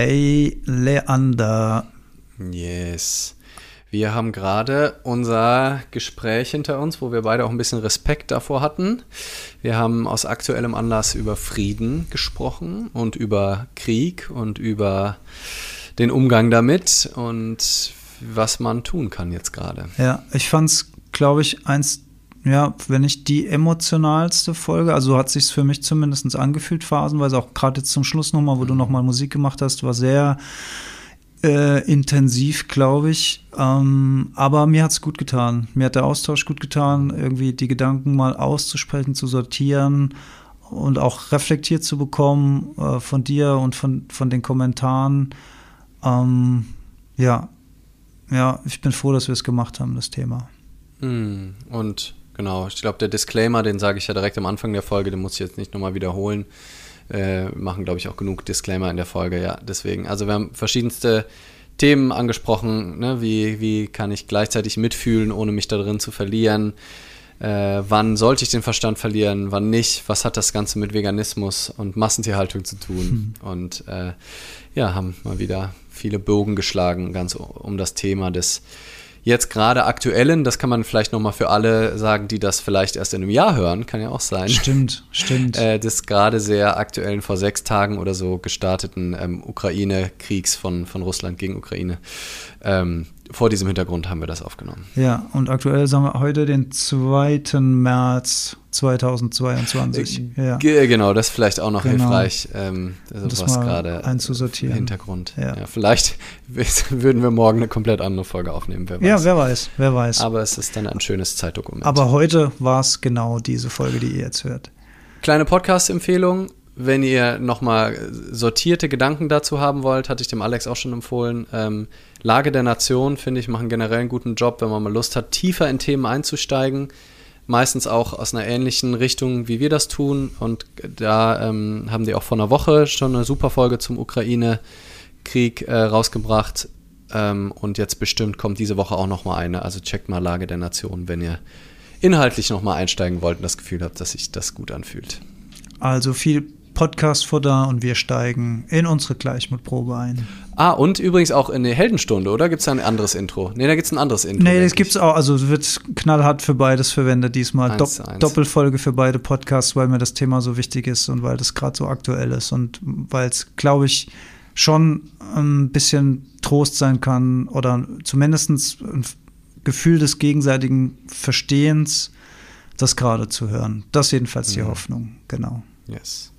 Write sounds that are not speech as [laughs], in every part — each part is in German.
Hey Leander. Yes. Wir haben gerade unser Gespräch hinter uns, wo wir beide auch ein bisschen Respekt davor hatten. Wir haben aus aktuellem Anlass über Frieden gesprochen und über Krieg und über den Umgang damit und was man tun kann jetzt gerade. Ja, ich fand es, glaube ich, eins, ja, wenn nicht die emotionalste Folge, also hat sich für mich zumindest angefühlt, phasenweise, auch gerade jetzt zum Schluss nochmal, wo du nochmal Musik gemacht hast, war sehr äh, intensiv, glaube ich. Ähm, aber mir hat es gut getan. Mir hat der Austausch gut getan, irgendwie die Gedanken mal auszusprechen, zu sortieren und auch reflektiert zu bekommen äh, von dir und von, von den Kommentaren. Ähm, ja, ja, ich bin froh, dass wir es gemacht haben, das Thema. Hm, und genau, ich glaube, der Disclaimer, den sage ich ja direkt am Anfang der Folge, den muss ich jetzt nicht nochmal wiederholen äh, machen, glaube ich, auch genug Disclaimer in der Folge, ja. Deswegen, also wir haben verschiedenste Themen angesprochen, ne? wie, wie kann ich gleichzeitig mitfühlen, ohne mich da drin zu verlieren. Äh, wann sollte ich den Verstand verlieren, wann nicht? Was hat das Ganze mit Veganismus und Massentierhaltung zu tun? Hm. Und äh, ja, haben mal wieder viele Bogen geschlagen, ganz um das Thema des jetzt gerade aktuellen, das kann man vielleicht nochmal für alle sagen, die das vielleicht erst in einem Jahr hören, kann ja auch sein. Stimmt, stimmt. Äh, des gerade sehr aktuellen, vor sechs Tagen oder so gestarteten ähm, Ukraine-Kriegs von, von Russland gegen Ukraine. Ähm, vor diesem Hintergrund haben wir das aufgenommen. Ja, und aktuell sagen wir heute den 2. März 2022. Äh, ja. Genau, das ist vielleicht auch noch genau. hilfreich, ähm, also das was gerade einzusortieren. Hintergrund. Ja. ja. vielleicht [laughs] würden wir morgen eine komplett andere Folge aufnehmen, wer weiß. Ja, wer weiß, wer weiß. Aber es ist dann ein schönes Zeitdokument. Aber heute war es genau diese Folge, die ihr jetzt hört. Kleine Podcast-Empfehlung, wenn ihr nochmal sortierte Gedanken dazu haben wollt, hatte ich dem Alex auch schon empfohlen. Ähm, Lage der Nation, finde ich, machen generell einen guten Job, wenn man mal Lust hat, tiefer in Themen einzusteigen. Meistens auch aus einer ähnlichen Richtung, wie wir das tun. Und da ähm, haben die auch vor einer Woche schon eine super Folge zum Ukraine-Krieg äh, rausgebracht. Ähm, und jetzt bestimmt kommt diese Woche auch nochmal eine. Also checkt mal Lage der Nation, wenn ihr inhaltlich nochmal einsteigen wollt und das Gefühl habt, dass sich das gut anfühlt. Also viel Podcast-Futter und wir steigen in unsere Gleichmutprobe ein. Ah, und übrigens auch in der Heldenstunde, oder? Gibt es da ein anderes Intro? Nee, da gibt es ein anderes Intro. Nee, das gibt es auch. Also wird knallhart für beides verwendet diesmal. Eins, Dopp eins. Doppelfolge für beide Podcasts, weil mir das Thema so wichtig ist und weil das gerade so aktuell ist und weil es, glaube ich, schon ein bisschen Trost sein kann oder zumindest ein Gefühl des gegenseitigen Verstehens, das gerade zu hören. Das jedenfalls die mhm. Hoffnung, genau. Yes.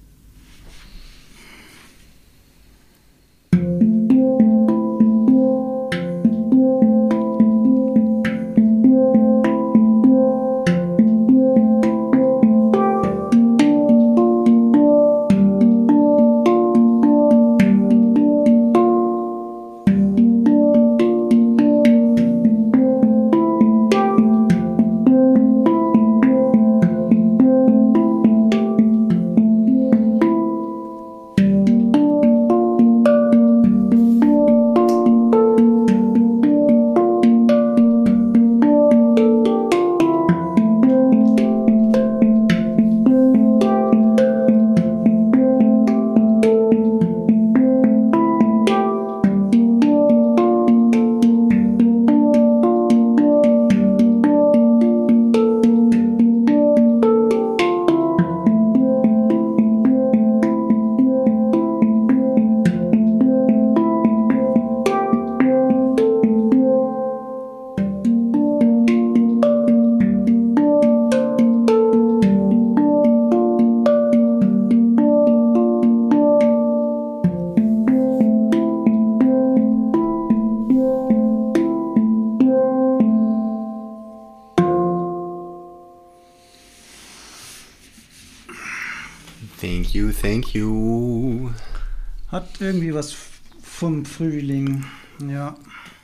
Frühling, ja.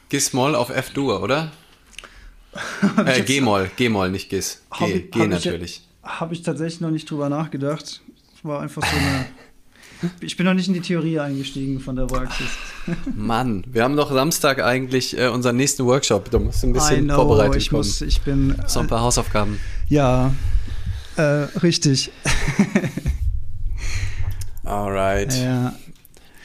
Gis-Moll auf F-Dur, oder? [laughs] äh, G-Moll, G-Moll, nicht Gis. G, G hab natürlich. Habe ich tatsächlich noch nicht drüber nachgedacht. War einfach so eine. [laughs] Ich bin noch nicht in die Theorie eingestiegen von der Praxis. [laughs] Mann, wir haben doch Samstag eigentlich äh, unseren nächsten Workshop. Da musst du ein bisschen know, vorbereitet ich kommen. Muss, ich bin. So ein paar Hausaufgaben. Ja, äh, richtig. Alright. Ja.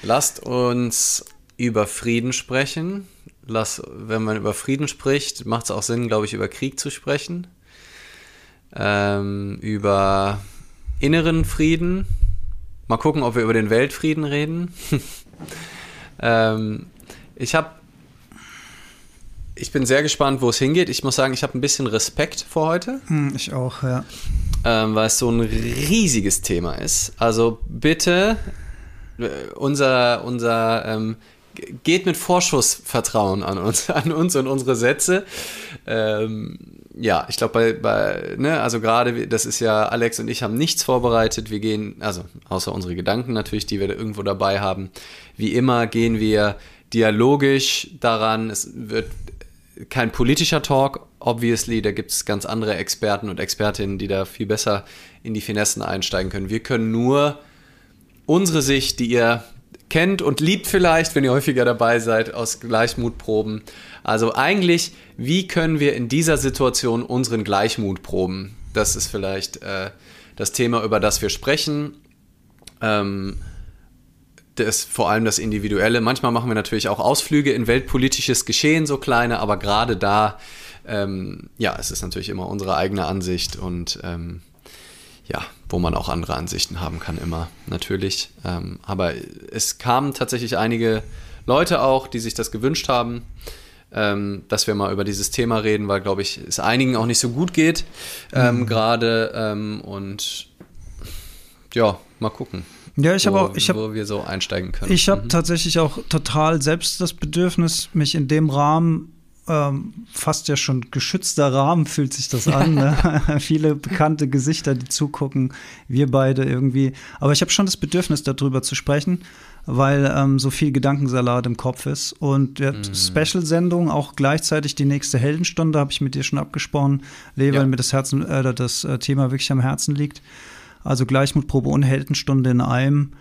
Lasst uns über Frieden sprechen. Lass, wenn man über Frieden spricht, macht es auch Sinn, glaube ich, über Krieg zu sprechen. Ähm, über inneren Frieden. Mal gucken, ob wir über den Weltfrieden reden. [laughs] ähm, ich habe ich bin sehr gespannt, wo es hingeht. Ich muss sagen, ich habe ein bisschen Respekt vor heute. Hm, ich auch, ja. Ähm, weil es so ein riesiges Thema ist. Also bitte, äh, unser, unser ähm, geht mit Vorschussvertrauen an uns, [laughs] an uns und unsere Sätze. Ähm, ja, ich glaube, bei, bei, ne, also gerade, das ist ja, Alex und ich haben nichts vorbereitet. Wir gehen, also außer unsere Gedanken natürlich, die wir da irgendwo dabei haben. Wie immer gehen wir dialogisch daran. Es wird kein politischer Talk, obviously. Da gibt es ganz andere Experten und Expertinnen, die da viel besser in die Finessen einsteigen können. Wir können nur unsere Sicht, die ihr kennt und liebt vielleicht, wenn ihr häufiger dabei seid, aus Gleichmut proben. Also eigentlich, wie können wir in dieser Situation unseren Gleichmut proben? Das ist vielleicht äh, das Thema, über das wir sprechen. Ähm, das, vor allem das Individuelle. Manchmal machen wir natürlich auch Ausflüge in weltpolitisches Geschehen, so kleine, aber gerade da, ähm, ja, es ist natürlich immer unsere eigene Ansicht und ähm, ja, wo man auch andere Ansichten haben kann, immer natürlich. Ähm, aber es kamen tatsächlich einige Leute auch, die sich das gewünscht haben, ähm, dass wir mal über dieses Thema reden, weil, glaube ich, es einigen auch nicht so gut geht ähm, mhm. gerade ähm, und ja, mal gucken. Ja, ich habe auch, ich hab, wo wir so einsteigen können. Ich habe mhm. tatsächlich auch total selbst das Bedürfnis, mich in dem Rahmen ähm, fast ja schon geschützter Rahmen fühlt sich das an. Ne? [laughs] [laughs] Viele bekannte Gesichter, die zugucken, wir beide irgendwie. Aber ich habe schon das Bedürfnis, darüber zu sprechen, weil ähm, so viel Gedankensalat im Kopf ist. Und der mm. Special-Sendung, auch gleichzeitig die nächste Heldenstunde, habe ich mit dir schon abgesprochen, Lee, ja. weil mir das, Herzen, äh, das äh, Thema wirklich am Herzen liegt. Also Gleichmutprobe und Heldenstunde in einem.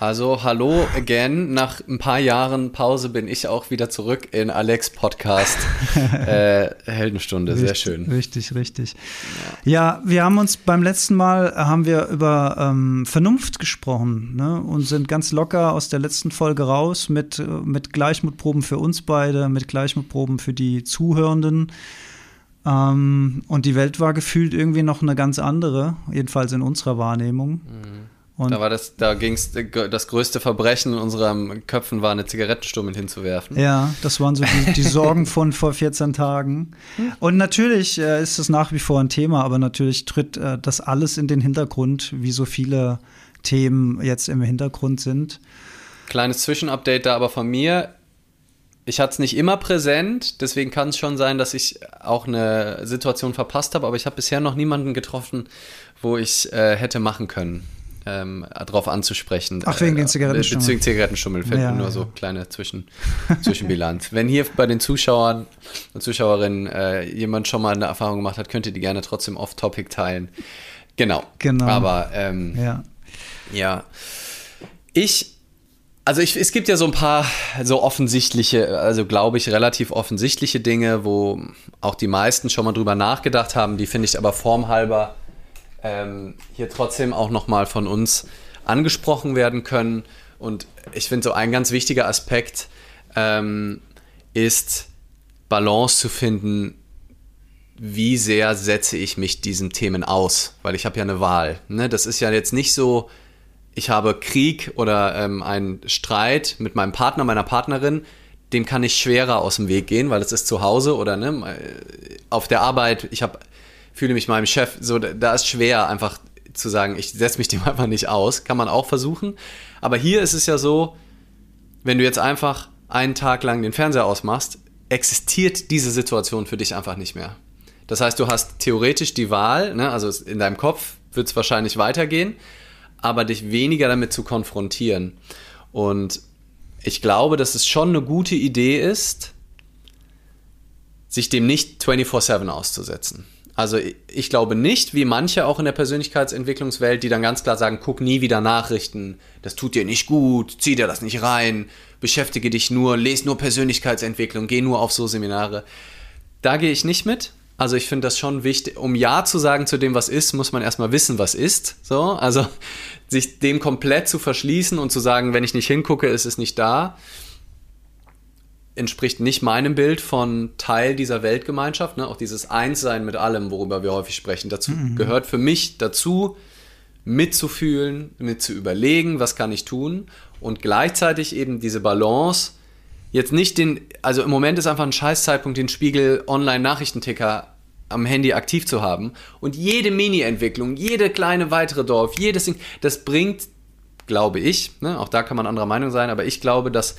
Also hallo again. Nach ein paar Jahren Pause bin ich auch wieder zurück in Alex Podcast [laughs] äh, Heldenstunde. Richtig, Sehr schön. Richtig, richtig. Ja. ja. wir haben uns beim letzten Mal haben wir über ähm, Vernunft gesprochen ne? und sind ganz locker aus der letzten Folge raus mit, mit Gleichmutproben für uns beide, mit Gleichmutproben für die Zuhörenden. Ähm, und die Welt war gefühlt irgendwie noch eine ganz andere, jedenfalls in unserer Wahrnehmung. Mhm. Und da war das, da ging es, das größte Verbrechen in unseren Köpfen war, eine Zigarettenstummel hinzuwerfen. Ja, das waren so die, die [laughs] Sorgen von vor 14 Tagen. Und natürlich äh, ist es nach wie vor ein Thema, aber natürlich tritt äh, das alles in den Hintergrund, wie so viele Themen jetzt im Hintergrund sind. Kleines Zwischenupdate da aber von mir ich hatte es nicht immer präsent, deswegen kann es schon sein, dass ich auch eine Situation verpasst habe, aber ich habe bisher noch niemanden getroffen, wo ich äh, hätte machen können, ähm, darauf anzusprechen. Ach, wegen den Zigarettenschummel. Bezüglich Zigarettenschummel fällt ja, mir nur ja. so kleine Zwischen, [laughs] Zwischenbilanz. Wenn hier bei den Zuschauern und Zuschauerinnen äh, jemand schon mal eine Erfahrung gemacht hat, könnt ihr die gerne trotzdem off-topic teilen. Genau. Genau. Aber ähm, ja. ja. Ich also ich, es gibt ja so ein paar so offensichtliche, also glaube ich relativ offensichtliche Dinge, wo auch die meisten schon mal drüber nachgedacht haben, die finde ich aber formhalber ähm, hier trotzdem auch nochmal von uns angesprochen werden können. Und ich finde so ein ganz wichtiger Aspekt ähm, ist Balance zu finden, wie sehr setze ich mich diesen Themen aus, weil ich habe ja eine Wahl. Ne? Das ist ja jetzt nicht so, ich habe Krieg oder ähm, einen Streit mit meinem Partner, meiner Partnerin, dem kann ich schwerer aus dem Weg gehen, weil es ist zu Hause oder ne, auf der Arbeit, ich habe, fühle mich meinem Chef, so, da ist schwer einfach zu sagen, ich setze mich [laughs] dem einfach nicht aus. Kann man auch versuchen. Aber hier ist es ja so, wenn du jetzt einfach einen Tag lang den Fernseher ausmachst, existiert diese Situation für dich einfach nicht mehr. Das heißt, du hast theoretisch die Wahl, ne, also in deinem Kopf wird es wahrscheinlich weitergehen, aber dich weniger damit zu konfrontieren. Und ich glaube, dass es schon eine gute Idee ist, sich dem nicht 24/7 auszusetzen. Also ich glaube nicht, wie manche auch in der Persönlichkeitsentwicklungswelt, die dann ganz klar sagen, guck nie wieder Nachrichten, das tut dir nicht gut, zieh dir das nicht rein, beschäftige dich nur, lese nur Persönlichkeitsentwicklung, geh nur auf so Seminare. Da gehe ich nicht mit. Also ich finde das schon wichtig. Um Ja zu sagen zu dem, was ist, muss man erstmal wissen, was ist. So, also [laughs] sich dem komplett zu verschließen und zu sagen, wenn ich nicht hingucke, ist es nicht da, entspricht nicht meinem Bild von Teil dieser Weltgemeinschaft. Ne? Auch dieses Einssein mit allem, worüber wir häufig sprechen. Dazu mhm. gehört für mich dazu, mitzufühlen, mit zu überlegen, was kann ich tun und gleichzeitig eben diese Balance jetzt nicht den, also im Moment ist einfach ein Scheißzeitpunkt, den Spiegel Online-Nachrichtenticker am Handy aktiv zu haben. Und jede Mini-Entwicklung, jede kleine weitere Dorf, jedes Ding, das bringt, glaube ich, ne, auch da kann man anderer Meinung sein, aber ich glaube, dass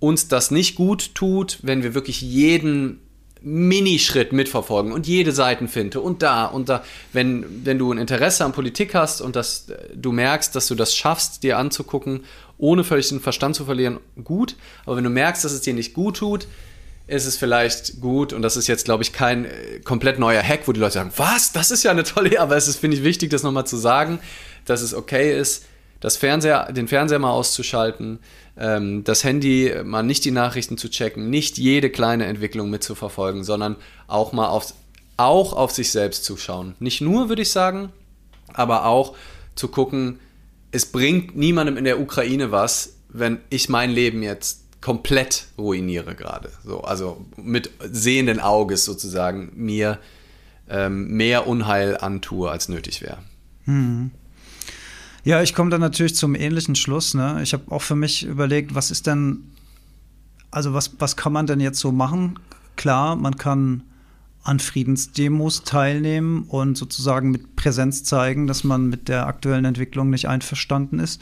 uns das nicht gut tut, wenn wir wirklich jeden Minischritt mitverfolgen und jede Seitenfinte und da und da. Wenn, wenn du ein Interesse an Politik hast und dass du merkst, dass du das schaffst, dir anzugucken, ohne völlig den Verstand zu verlieren, gut. Aber wenn du merkst, dass es dir nicht gut tut, ist es vielleicht gut, und das ist jetzt, glaube ich, kein äh, komplett neuer Hack, wo die Leute sagen, was, das ist ja eine tolle, aber es ist, finde ich, wichtig, das nochmal zu sagen, dass es okay ist, das Fernseher, den Fernseher mal auszuschalten, ähm, das Handy mal nicht die Nachrichten zu checken, nicht jede kleine Entwicklung mitzuverfolgen, sondern auch mal auf, auch auf sich selbst zu schauen. Nicht nur, würde ich sagen, aber auch zu gucken, es bringt niemandem in der Ukraine was, wenn ich mein Leben jetzt komplett ruiniere gerade. So, also mit sehenden Auges sozusagen mir ähm, mehr Unheil antue, als nötig wäre. Hm. Ja, ich komme dann natürlich zum ähnlichen Schluss. Ne? Ich habe auch für mich überlegt, was ist denn, also was, was kann man denn jetzt so machen? Klar, man kann an Friedensdemos teilnehmen und sozusagen mit Präsenz zeigen, dass man mit der aktuellen Entwicklung nicht einverstanden ist.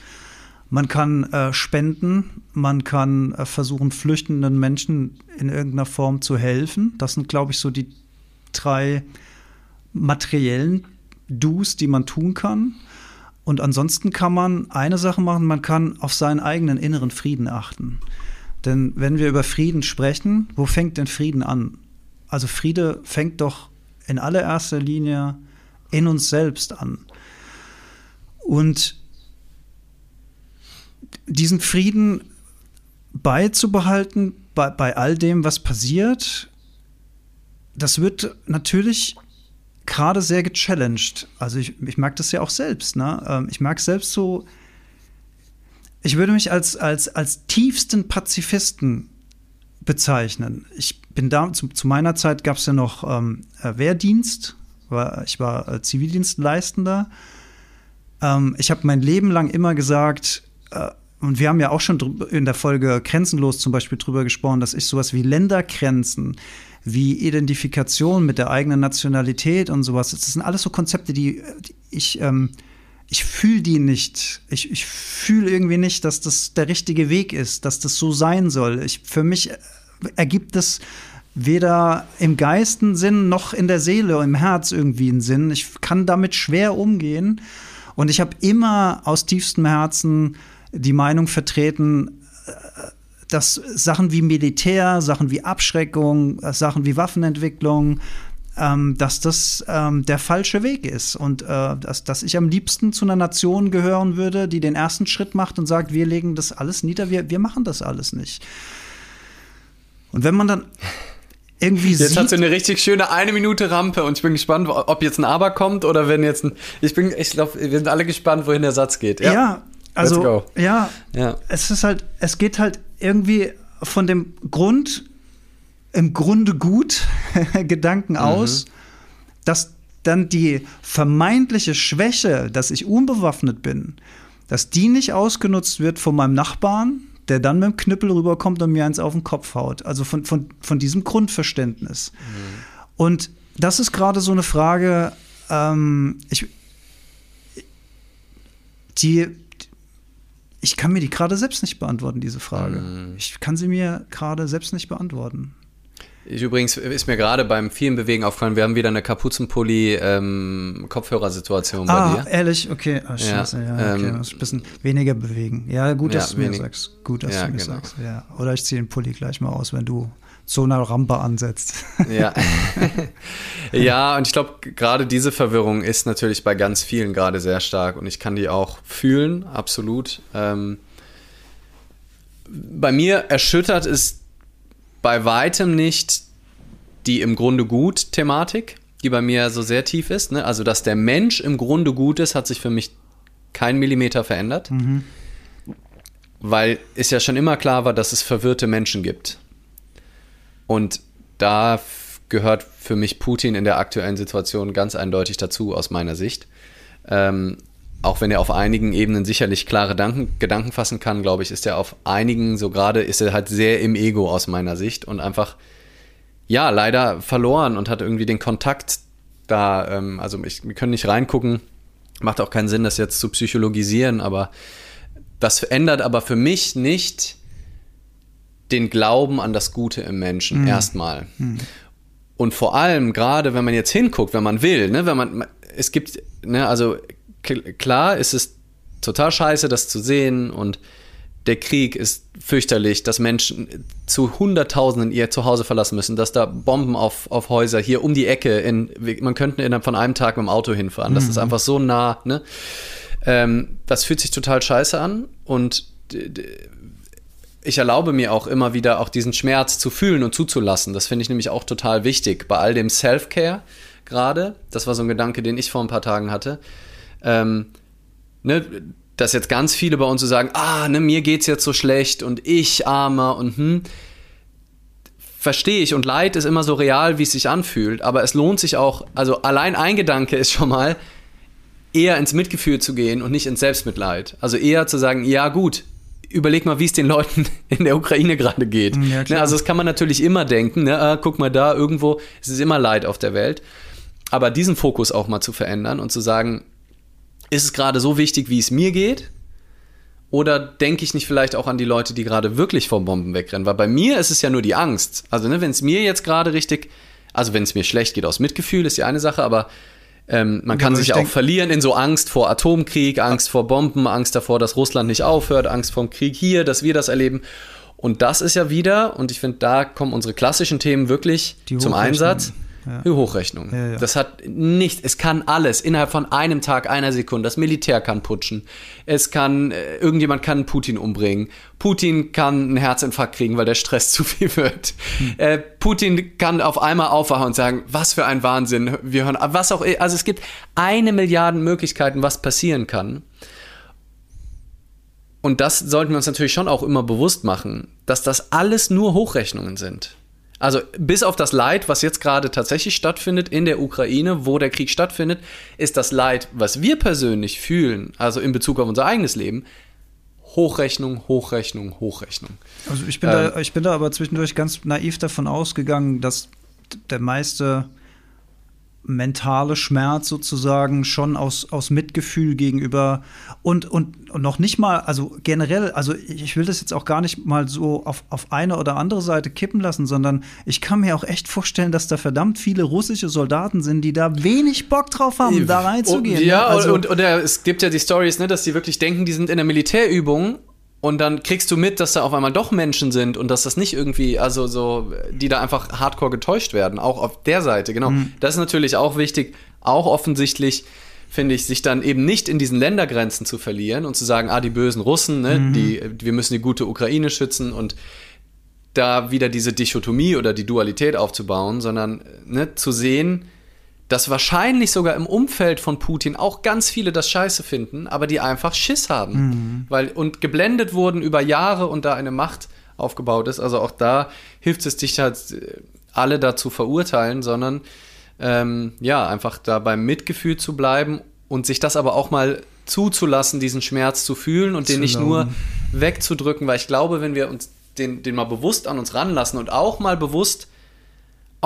Man kann äh, spenden, man kann äh, versuchen, flüchtenden Menschen in irgendeiner Form zu helfen. Das sind, glaube ich, so die drei materiellen Do's, die man tun kann. Und ansonsten kann man eine Sache machen, man kann auf seinen eigenen inneren Frieden achten. Denn wenn wir über Frieden sprechen, wo fängt denn Frieden an? Also Friede fängt doch in allererster Linie in uns selbst an. Und diesen Frieden beizubehalten bei, bei all dem, was passiert, das wird natürlich gerade sehr gechallenged. Also ich, ich merke das ja auch selbst. Ne? Ähm, ich merke selbst so, ich würde mich als, als, als tiefsten Pazifisten bezeichnen. Ich bin da, zu, zu meiner Zeit gab es ja noch ähm, äh, Wehrdienst, war, ich war äh, Zivildienstleistender. Ähm, ich habe mein Leben lang immer gesagt, äh, und wir haben ja auch schon in der Folge Grenzenlos zum Beispiel drüber gesprochen, dass ich sowas wie Ländergrenzen, wie Identifikation mit der eigenen Nationalität und sowas, das sind alles so Konzepte, die, die ich, ähm, ich fühle die nicht. Ich, ich fühle irgendwie nicht, dass das der richtige Weg ist, dass das so sein soll. Ich, für mich ergibt es weder im Geisten Sinn noch in der Seele, im Herz irgendwie einen Sinn. Ich kann damit schwer umgehen. Und ich habe immer aus tiefstem Herzen die Meinung vertreten, äh, dass Sachen wie Militär, Sachen wie Abschreckung, Sachen wie Waffenentwicklung, ähm, dass das ähm, der falsche Weg ist und äh, dass, dass ich am liebsten zu einer Nation gehören würde, die den ersten Schritt macht und sagt, wir legen das alles nieder, wir, wir machen das alles nicht. Und wenn man dann irgendwie jetzt sieht. hat sie eine richtig schöne eine Minute Rampe und ich bin gespannt, ob jetzt ein Aber kommt oder wenn jetzt ein. Ich bin, ich glaube, wir sind alle gespannt, wohin der Satz geht. Ja, ja also ja, ja, es ist halt, es geht halt irgendwie von dem Grund, im Grunde gut [laughs] Gedanken mhm. aus, dass dann die vermeintliche Schwäche, dass ich unbewaffnet bin, dass die nicht ausgenutzt wird von meinem Nachbarn, der dann mit dem Knüppel rüberkommt und mir eins auf den Kopf haut. Also von, von, von diesem Grundverständnis. Mhm. Und das ist gerade so eine Frage, ähm, ich, die, ich kann mir die gerade selbst nicht beantworten, diese Frage. Mhm. Ich kann sie mir gerade selbst nicht beantworten. Ich übrigens ist mir gerade beim vielen Bewegen aufgefallen, wir haben wieder eine Kapuzenpulli-Kopfhörersituation ähm, bei ah, dir. Ehrlich? Okay, oh, scheiße, ja, ja okay. Ähm, ein bisschen weniger bewegen. Ja, gut, dass ja, du mir sagst. Gut, dass ja, du mir genau. sagst. Ja. Oder ich ziehe den Pulli gleich mal aus, wenn du so eine Rampe ansetzt. Ja. [laughs] [laughs] ja, und ich glaube, gerade diese Verwirrung ist natürlich bei ganz vielen gerade sehr stark und ich kann die auch fühlen, absolut. Ähm, bei mir erschüttert ist bei weitem nicht die im Grunde gut Thematik, die bei mir so sehr tief ist. Ne? Also, dass der Mensch im Grunde gut ist, hat sich für mich kein Millimeter verändert. Mhm. Weil es ja schon immer klar war, dass es verwirrte Menschen gibt. Und da gehört für mich Putin in der aktuellen Situation ganz eindeutig dazu, aus meiner Sicht. Ähm, auch wenn er auf einigen Ebenen sicherlich klare Gedanken, Gedanken fassen kann, glaube ich, ist er auf einigen, so gerade ist er halt sehr im Ego aus meiner Sicht und einfach, ja, leider verloren und hat irgendwie den Kontakt da, ähm, also ich, wir können nicht reingucken, macht auch keinen Sinn, das jetzt zu psychologisieren, aber das ändert aber für mich nicht den Glauben an das Gute im Menschen, mhm. erstmal. Mhm. Und vor allem, gerade wenn man jetzt hinguckt, wenn man will, ne, wenn man, es gibt, ne, also klar ist es total scheiße, das zu sehen und der Krieg ist fürchterlich, dass Menschen zu Hunderttausenden ihr Zuhause verlassen müssen, dass da Bomben auf, auf Häuser hier um die Ecke, in, man könnte innerhalb von einem Tag mit dem Auto hinfahren. Das mhm. ist einfach so nah. Ne? Ähm, das fühlt sich total scheiße an und ich erlaube mir auch immer wieder auch diesen Schmerz zu fühlen und zuzulassen. Das finde ich nämlich auch total wichtig. Bei all dem Self-Care gerade, das war so ein Gedanke, den ich vor ein paar Tagen hatte, ähm, ne, dass jetzt ganz viele bei uns so sagen, ah, ne, mir geht's jetzt so schlecht und ich armer und hm. Verstehe ich und Leid ist immer so real, wie es sich anfühlt, aber es lohnt sich auch, also allein ein Gedanke ist schon mal, eher ins Mitgefühl zu gehen und nicht ins Selbstmitleid. Also eher zu sagen, ja gut, überleg mal, wie es den Leuten [laughs] in der Ukraine gerade geht. Ja, ne, also das kann man natürlich immer denken, ne? ah, guck mal da, irgendwo, es ist immer Leid auf der Welt. Aber diesen Fokus auch mal zu verändern und zu sagen, ist es gerade so wichtig, wie es mir geht? Oder denke ich nicht vielleicht auch an die Leute, die gerade wirklich vom Bomben wegrennen? Weil bei mir ist es ja nur die Angst. Also, ne, wenn es mir jetzt gerade richtig, also wenn es mir schlecht geht aus Mitgefühl, ist die eine Sache, aber ähm, man kann sich ja auch verlieren in so Angst vor Atomkrieg, Angst vor Bomben, Angst davor, dass Russland nicht aufhört, Angst vor dem Krieg hier, dass wir das erleben. Und das ist ja wieder, und ich finde, da kommen unsere klassischen Themen wirklich zum Einsatz ja. Hochrechnung. Ja, ja. Das hat nicht, es kann alles innerhalb von einem Tag, einer Sekunde. Das Militär kann putschen. Es kann, äh, irgendjemand kann Putin umbringen. Putin kann einen Herzinfarkt kriegen, weil der Stress [laughs] zu viel wird. Hm. Äh, Putin kann auf einmal aufwachen und sagen, was für ein Wahnsinn. Wir hören, was auch, also es gibt eine Milliarde Möglichkeiten, was passieren kann. Und das sollten wir uns natürlich schon auch immer bewusst machen, dass das alles nur Hochrechnungen sind. Also bis auf das Leid, was jetzt gerade tatsächlich stattfindet in der Ukraine, wo der Krieg stattfindet, ist das Leid, was wir persönlich fühlen, also in Bezug auf unser eigenes Leben, Hochrechnung, Hochrechnung, Hochrechnung. Also ich bin, ähm, da, ich bin da aber zwischendurch ganz naiv davon ausgegangen, dass der meiste mentale Schmerz sozusagen schon aus, aus Mitgefühl gegenüber und, und, und noch nicht mal, also generell, also ich will das jetzt auch gar nicht mal so auf, auf eine oder andere Seite kippen lassen, sondern ich kann mir auch echt vorstellen, dass da verdammt viele russische Soldaten sind, die da wenig Bock drauf haben, da reinzugehen. Ja, ne? also, und, und, und, es gibt ja die Stories, ne, dass die wirklich denken, die sind in der Militärübung und dann kriegst du mit, dass da auf einmal doch Menschen sind und dass das nicht irgendwie, also so, die da einfach hardcore getäuscht werden, auch auf der Seite, genau. Mhm. Das ist natürlich auch wichtig, auch offensichtlich, finde ich, sich dann eben nicht in diesen Ländergrenzen zu verlieren und zu sagen, ah, die bösen Russen, ne, mhm. die, wir müssen die gute Ukraine schützen und da wieder diese Dichotomie oder die Dualität aufzubauen, sondern ne, zu sehen, dass wahrscheinlich sogar im Umfeld von Putin auch ganz viele das scheiße finden, aber die einfach Schiss haben. Mhm. Weil, und geblendet wurden über Jahre und da eine Macht aufgebaut ist. Also auch da hilft es dich halt, äh, alle dazu verurteilen, sondern ähm, ja, einfach da beim Mitgefühl zu bleiben und sich das aber auch mal zuzulassen, diesen Schmerz zu fühlen und zu den nicht nur wegzudrücken, weil ich glaube, wenn wir uns den, den mal bewusst an uns ranlassen und auch mal bewusst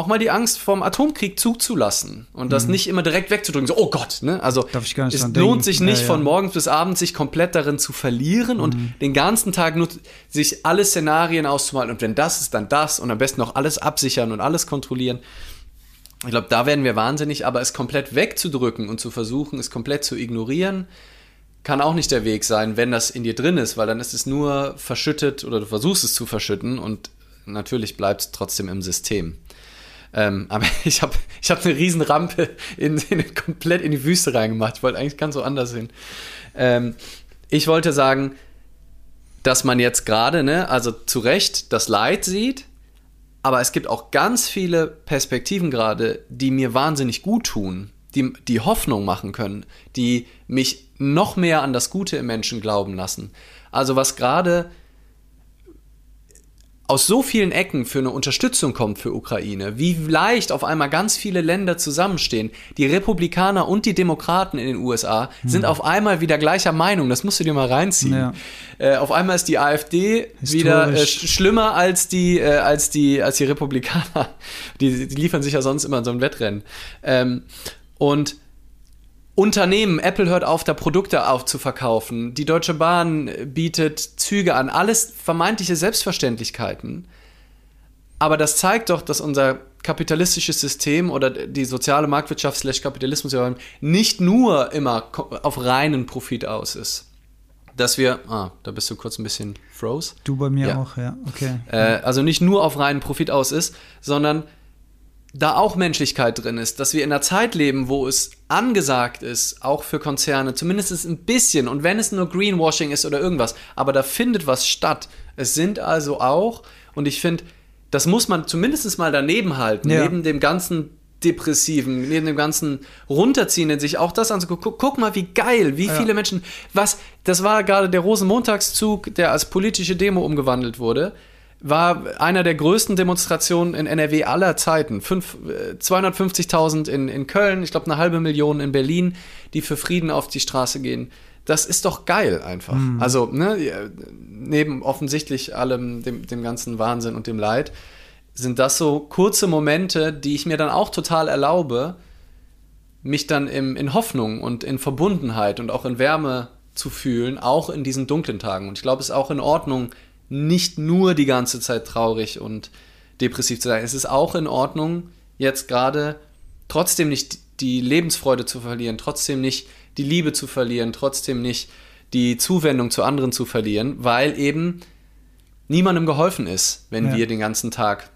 auch mal die Angst vom Atomkrieg zuzulassen und das mhm. nicht immer direkt wegzudrücken. So, oh Gott, ne? Also es lohnt denken. sich nicht ja, ja. von morgens bis abends sich komplett darin zu verlieren mhm. und den ganzen Tag nur sich alle Szenarien auszumalen und wenn das ist, dann das und am besten noch alles absichern und alles kontrollieren. Ich glaube, da werden wir wahnsinnig, aber es komplett wegzudrücken und zu versuchen, es komplett zu ignorieren, kann auch nicht der Weg sein, wenn das in dir drin ist, weil dann ist es nur verschüttet oder du versuchst es zu verschütten und natürlich bleibt es trotzdem im System. Ähm, aber [laughs] ich habe ich hab eine riesen Rampe in, in, komplett in die Wüste reingemacht. Ich wollte eigentlich ganz so anders hin. Ähm, ich wollte sagen, dass man jetzt gerade, ne, also zu Recht das Leid sieht, Aber es gibt auch ganz viele Perspektiven gerade, die mir wahnsinnig gut tun, die, die Hoffnung machen können, die mich noch mehr an das Gute im Menschen glauben lassen. Also was gerade aus so vielen Ecken für eine Unterstützung kommt für Ukraine, wie leicht auf einmal ganz viele Länder zusammenstehen. Die Republikaner und die Demokraten in den USA hm. sind auf einmal wieder gleicher Meinung. Das musst du dir mal reinziehen. Ja. Äh, auf einmal ist die AfD Historisch. wieder äh, schlimmer als die, äh, als die, als die Republikaner. [laughs] Die, die, liefern sich ja sonst immer in so ein Wettrennen. Ähm, und Unternehmen, Apple hört auf, da Produkte aufzuverkaufen. Die Deutsche Bahn bietet Züge an. Alles vermeintliche Selbstverständlichkeiten. Aber das zeigt doch, dass unser kapitalistisches System oder die soziale Marktwirtschaft slash Kapitalismus nicht nur immer auf reinen Profit aus ist. Dass wir, ah, da bist du kurz ein bisschen froze. Du bei mir ja. auch, ja, okay. Äh, also nicht nur auf reinen Profit aus ist, sondern da auch Menschlichkeit drin ist, dass wir in einer Zeit leben, wo es angesagt ist, auch für Konzerne, zumindest ein bisschen, und wenn es nur Greenwashing ist oder irgendwas, aber da findet was statt. Es sind also auch, und ich finde, das muss man zumindest mal daneben halten, ja. neben dem ganzen Depressiven, neben dem ganzen Runterziehen in sich, auch das anzugucken. Guck, guck mal, wie geil, wie ja. viele Menschen, was, das war gerade der Rosenmontagszug, der als politische Demo umgewandelt wurde war einer der größten Demonstrationen in NRW aller Zeiten. 250.000 äh, in, in Köln, ich glaube eine halbe Million in Berlin, die für Frieden auf die Straße gehen. Das ist doch geil einfach. Mhm. Also, ne, neben offensichtlich allem, dem, dem ganzen Wahnsinn und dem Leid, sind das so kurze Momente, die ich mir dann auch total erlaube, mich dann im, in Hoffnung und in Verbundenheit und auch in Wärme zu fühlen, auch in diesen dunklen Tagen. Und ich glaube, es ist auch in Ordnung, nicht nur die ganze Zeit traurig und depressiv zu sein. Es ist auch in Ordnung, jetzt gerade trotzdem nicht die Lebensfreude zu verlieren, trotzdem nicht die Liebe zu verlieren, trotzdem nicht die Zuwendung zu anderen zu verlieren, weil eben niemandem geholfen ist, wenn ja. wir den ganzen Tag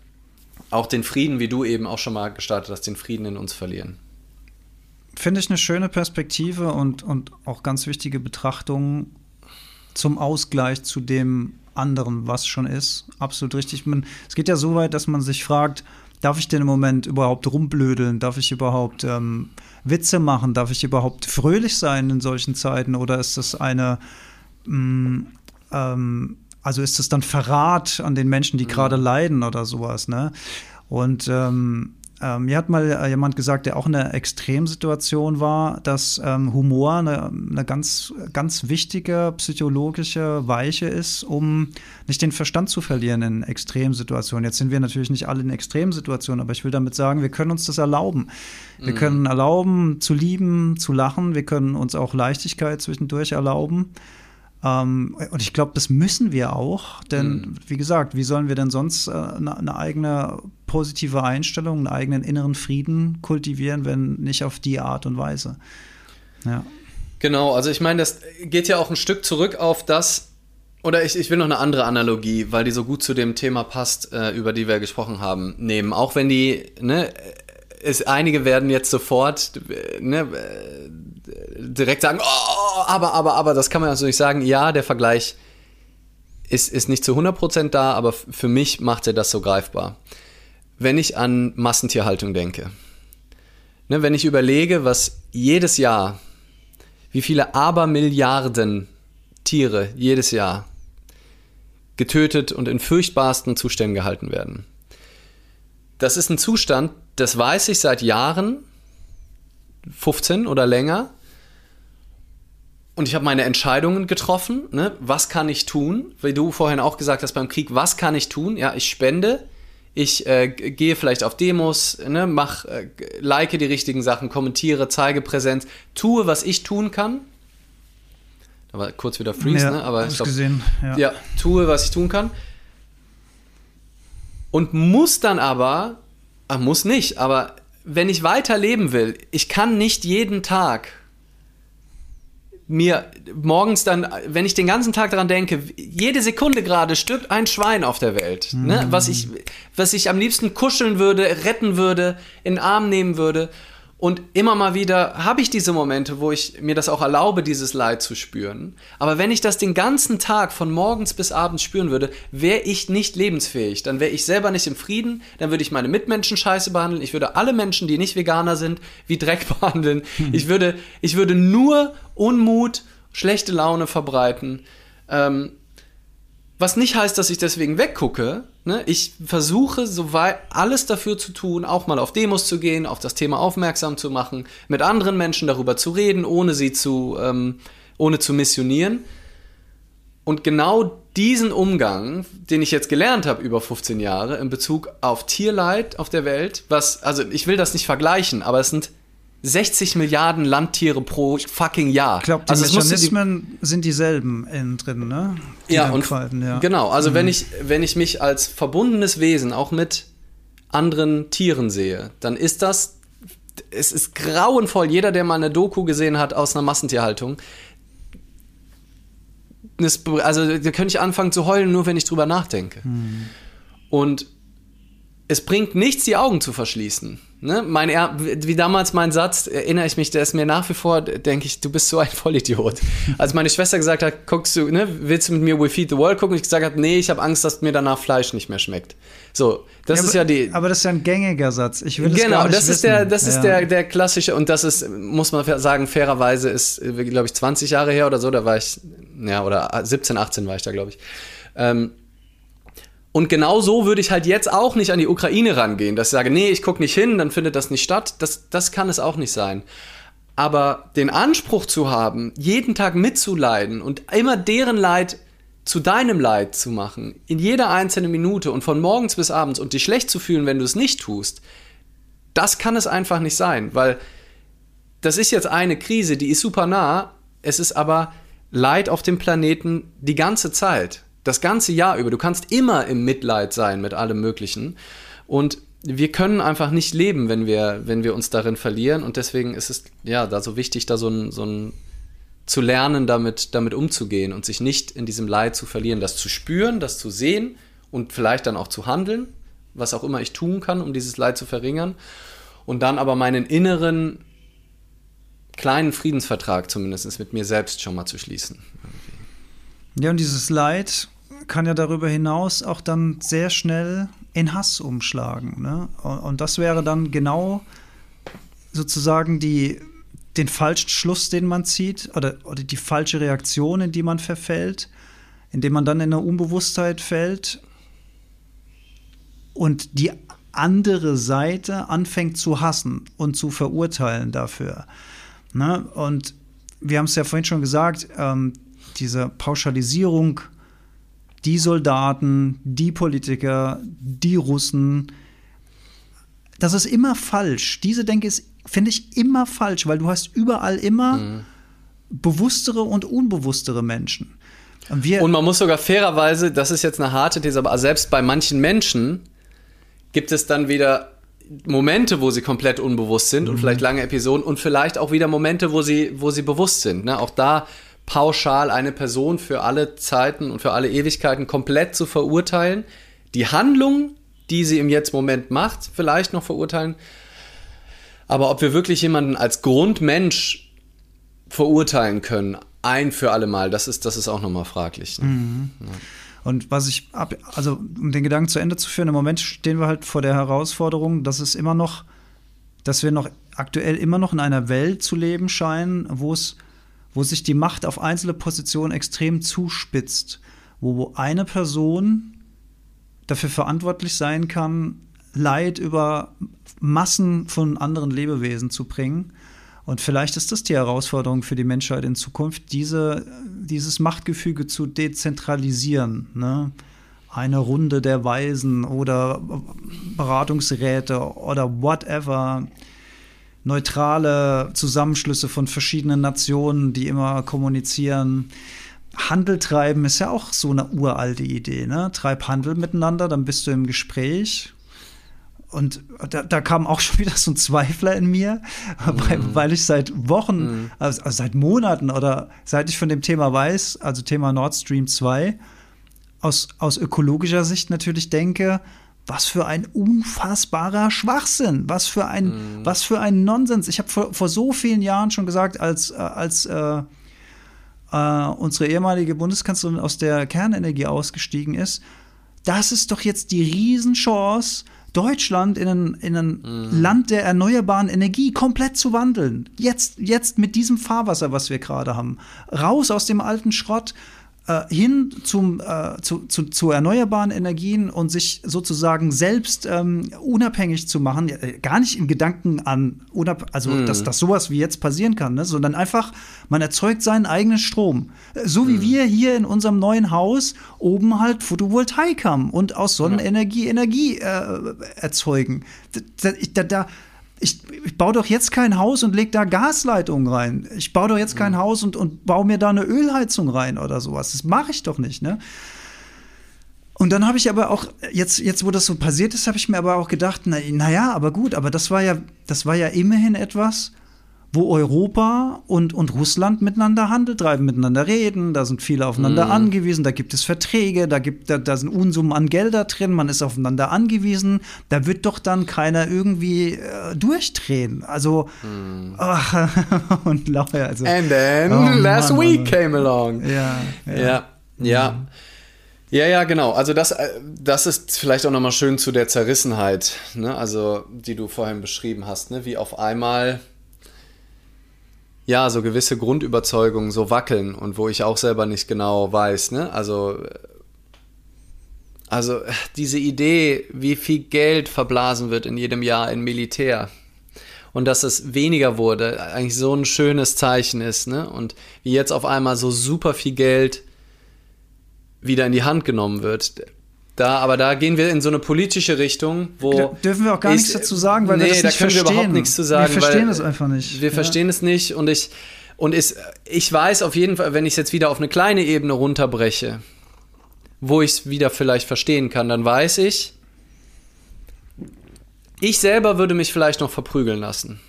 auch den Frieden, wie du eben auch schon mal gestartet hast, den Frieden in uns verlieren. Finde ich eine schöne Perspektive und, und auch ganz wichtige Betrachtung zum Ausgleich zu dem anderem, was schon ist. Absolut richtig. Man, es geht ja so weit, dass man sich fragt, darf ich denn im Moment überhaupt rumblödeln? Darf ich überhaupt ähm, Witze machen? Darf ich überhaupt fröhlich sein in solchen Zeiten? Oder ist das eine, mh, mm, ähm, also ist das dann Verrat an den Menschen, die mhm. gerade leiden oder sowas, ne? Und ähm, ähm, mir hat mal äh, jemand gesagt, der auch in einer Extremsituation war, dass ähm, Humor eine, eine, ganz, ganz wichtige psychologische Weiche ist, um nicht den Verstand zu verlieren in Extremsituationen. Jetzt sind wir natürlich nicht alle in Extremsituationen, aber ich will damit sagen, wir können uns das erlauben. Wir mhm. können erlauben, zu lieben, zu lachen. Wir können uns auch Leichtigkeit zwischendurch erlauben. Ähm, und ich glaube, das müssen wir auch, denn mhm. wie gesagt, wie sollen wir denn sonst äh, eine, eine eigene positive Einstellung, einen eigenen inneren Frieden kultivieren, wenn nicht auf die Art und Weise? Ja. Genau, also ich meine, das geht ja auch ein Stück zurück auf das, oder ich, ich will noch eine andere Analogie, weil die so gut zu dem Thema passt, äh, über die wir gesprochen haben, nehmen. Auch wenn die, ne, es, einige werden jetzt sofort, ne, direkt sagen, oh, aber, aber, aber, das kann man also nicht sagen. Ja, der Vergleich ist, ist nicht zu 100% da, aber für mich macht er das so greifbar. Wenn ich an Massentierhaltung denke, ne, wenn ich überlege, was jedes Jahr, wie viele Abermilliarden Tiere jedes Jahr getötet und in furchtbarsten Zuständen gehalten werden. Das ist ein Zustand, das weiß ich seit Jahren, 15 oder länger. Und ich habe meine Entscheidungen getroffen. Ne? Was kann ich tun? Wie du vorhin auch gesagt hast beim Krieg, was kann ich tun? Ja, ich spende. Ich äh, gehe vielleicht auf Demos, ne, mach, äh, like die richtigen Sachen, kommentiere, zeige Präsenz, tue, was ich tun kann. Da war kurz wieder Freeze, ja, ne? Aber ich glaub, gesehen, ja. ja, tue, was ich tun kann. Und muss dann aber, ach, muss nicht, aber wenn ich weiter leben will, ich kann nicht jeden Tag mir morgens dann, wenn ich den ganzen Tag daran denke, jede Sekunde gerade stirbt ein Schwein auf der Welt, mhm. ne? was, ich, was ich am liebsten kuscheln würde, retten würde, in den Arm nehmen würde. Und immer mal wieder habe ich diese Momente, wo ich mir das auch erlaube, dieses Leid zu spüren. Aber wenn ich das den ganzen Tag von morgens bis abends spüren würde, wäre ich nicht lebensfähig. Dann wäre ich selber nicht im Frieden, dann würde ich meine Mitmenschen scheiße behandeln, ich würde alle Menschen, die nicht Veganer sind, wie Dreck [laughs] behandeln. Hm. Ich, würde, ich würde nur Unmut, schlechte Laune verbreiten. Ähm, was nicht heißt, dass ich deswegen weggucke. Ne? Ich versuche, soweit alles dafür zu tun, auch mal auf Demos zu gehen, auf das Thema aufmerksam zu machen, mit anderen Menschen darüber zu reden, ohne sie zu, ähm, ohne zu missionieren. Und genau diesen Umgang, den ich jetzt gelernt habe über 15 Jahre in Bezug auf Tierleid auf der Welt, was, also ich will das nicht vergleichen, aber es sind 60 Milliarden Landtiere pro fucking Jahr. Ich glaube, die also Mechanismen die, sind dieselben innen drin, ne? Die ja, und qualten, ja. genau. Also mhm. wenn ich wenn ich mich als verbundenes Wesen auch mit anderen Tieren sehe, dann ist das es ist grauenvoll. Jeder, der mal eine Doku gesehen hat aus einer Massentierhaltung, also da könnte ich anfangen zu heulen, nur wenn ich drüber nachdenke. Mhm. Und es bringt nichts, die Augen zu verschließen. Ne? Mein, wie damals mein Satz, erinnere ich mich, der ist mir nach wie vor, denke ich, du bist so ein [laughs] Vollidiot. Als meine Schwester gesagt hat, guckst du, ne, willst du mit mir We Feed the World gucken? Und ich gesagt habe, nee, ich habe Angst, dass mir danach Fleisch nicht mehr schmeckt. So, das ja, ist ja die. Aber das ist ja ein gängiger Satz. Ich will genau, das, das ist der, das ist ja. der, der klassische und das ist, muss man sagen, fairerweise ist, glaube ich, 20 Jahre her oder so. Da war ich, ja, oder 17, 18 war ich da, glaube ich. Ähm, und genau so würde ich halt jetzt auch nicht an die Ukraine rangehen, dass ich sage, nee, ich gucke nicht hin, dann findet das nicht statt. Das, das kann es auch nicht sein. Aber den Anspruch zu haben, jeden Tag mitzuleiden und immer deren Leid zu deinem Leid zu machen, in jeder einzelnen Minute und von morgens bis abends und dich schlecht zu fühlen, wenn du es nicht tust, das kann es einfach nicht sein, weil das ist jetzt eine Krise, die ist super nah, es ist aber Leid auf dem Planeten die ganze Zeit. Das ganze Jahr über. Du kannst immer im Mitleid sein mit allem Möglichen. Und wir können einfach nicht leben, wenn wir, wenn wir uns darin verlieren. Und deswegen ist es ja da so wichtig, da so ein, so ein zu lernen, damit, damit umzugehen und sich nicht in diesem Leid zu verlieren, das zu spüren, das zu sehen und vielleicht dann auch zu handeln, was auch immer ich tun kann, um dieses Leid zu verringern. Und dann aber meinen inneren kleinen Friedensvertrag zumindest mit mir selbst schon mal zu schließen. Ja, und dieses Leid, kann ja darüber hinaus auch dann sehr schnell in Hass umschlagen. Ne? Und das wäre dann genau sozusagen die, den falschen Schluss, den man zieht, oder, oder die falsche Reaktion, in die man verfällt, indem man dann in eine Unbewusstheit fällt und die andere Seite anfängt zu hassen und zu verurteilen dafür. Ne? Und wir haben es ja vorhin schon gesagt, ähm, diese Pauschalisierung die Soldaten, die Politiker, die Russen. Das ist immer falsch. Diese Denke ist, finde ich, immer falsch, weil du hast überall immer mhm. bewusstere und unbewusstere Menschen. Und, und, man muss sogar fairerweise, das ist jetzt eine harte These, aber selbst bei manchen Menschen gibt es dann wieder Momente, wo sie komplett unbewusst sind mhm. und vielleicht lange Episoden und vielleicht auch wieder Momente, wo sie, wo sie bewusst sind. Ne? Auch da pauschal eine Person für alle Zeiten und für alle Ewigkeiten komplett zu verurteilen, die Handlung, die sie im Jetzt-Moment macht, vielleicht noch verurteilen. Aber ob wir wirklich jemanden als Grundmensch verurteilen können, ein für alle Mal, das ist, das ist auch nochmal fraglich. Ne? Mhm. Ja. Und was ich, ab, also um den Gedanken zu Ende zu führen, im Moment stehen wir halt vor der Herausforderung, dass es immer noch, dass wir noch aktuell immer noch in einer Welt zu leben scheinen, wo es wo sich die Macht auf einzelne Positionen extrem zuspitzt, wo eine Person dafür verantwortlich sein kann, Leid über Massen von anderen Lebewesen zu bringen. Und vielleicht ist das die Herausforderung für die Menschheit in Zukunft, diese, dieses Machtgefüge zu dezentralisieren. Ne? Eine Runde der Weisen oder Beratungsräte oder whatever neutrale Zusammenschlüsse von verschiedenen Nationen, die immer kommunizieren. Handel treiben ist ja auch so eine uralte Idee. Ne? Treib Handel miteinander, dann bist du im Gespräch. Und da, da kam auch schon [laughs] wieder so ein Zweifler in mir, [laughs] mhm. weil, ich seit Wochen, mhm. also, also seit Monaten oder seit ich von dem Thema weiß, also Thema Nord Stream 2, aus, aus ökologischer Sicht natürlich denke, Was für ein unfassbarer Schwachsinn, was für ein, mhm. was für ein Nonsens. Ich habe vor, vor so vielen Jahren schon gesagt, als, äh, als äh, äh, unsere ehemalige Bundeskanzlerin aus der Kernenergie ausgestiegen ist, das ist doch jetzt die Riesenchance, Deutschland in ein, in ein mhm. Land der erneuerbaren Energie komplett zu wandeln. Jetzt, jetzt mit diesem Fahrwasser, was wir gerade haben. Raus aus dem alten Schrott, äh, hin zum, äh, zu, zu, zu, erneuerbaren Energien und sich sozusagen selbst ähm, unabhängig zu machen, äh, gar nicht im Gedanken an, also mm. dass, dass sowas wie jetzt passieren kann, ne? sondern einfach, man erzeugt seinen eigenen Strom. So wie mm. wir hier in unserem neuen Haus oben halt Photovoltaik haben und aus Sonnenenergie Energie äh, erzeugen. Da, da, da, ich, ich baue doch jetzt kein Haus und lege da Gasleitungen rein. Ich baue doch jetzt kein mhm. Haus und, und baue mir da eine Ölheizung rein oder sowas. Das mache ich doch nicht, ne? Und dann habe ich aber auch, jetzt, jetzt wo das so passiert ist, habe ich mir aber auch gedacht, na, naja, aber gut, aber das war ja, das war ja immerhin etwas, wo Europa und, und Russland miteinander Handel treiben, miteinander reden, da sind viele aufeinander mm. angewiesen, da gibt es Verträge, da, gibt, da, da sind Unsummen an Gelder drin, man ist aufeinander angewiesen, da wird doch dann keiner irgendwie äh, durchdrehen. Also, mm. ach, [laughs] und Laura, also. And then oh, last Mann, week Mann. came along. Ja, ja. Ja, ja. Mhm. Ja, ja, genau. Also das, äh, das ist vielleicht auch nochmal schön zu der Zerrissenheit, ne? also die du vorhin beschrieben hast, ne? wie auf einmal ja, so gewisse Grundüberzeugungen so wackeln und wo ich auch selber nicht genau weiß, ne? Also, also diese Idee, wie viel Geld verblasen wird in jedem Jahr in Militär und dass es weniger wurde, eigentlich so ein schönes Zeichen ist, ne? Und wie jetzt auf einmal so super viel Geld wieder in die Hand genommen wird. Da, aber da gehen wir in so eine politische Richtung, wo. Da dürfen wir auch gar ich, nichts dazu sagen, weil nee, wir das nicht da können verstehen. wir überhaupt nichts zu sagen. Wir verstehen es einfach nicht. Wir ja. verstehen es nicht und ich, und ich, ich weiß auf jeden Fall, wenn ich es jetzt wieder auf eine kleine Ebene runterbreche, wo ich es wieder vielleicht verstehen kann, dann weiß ich, ich selber würde mich vielleicht noch verprügeln lassen.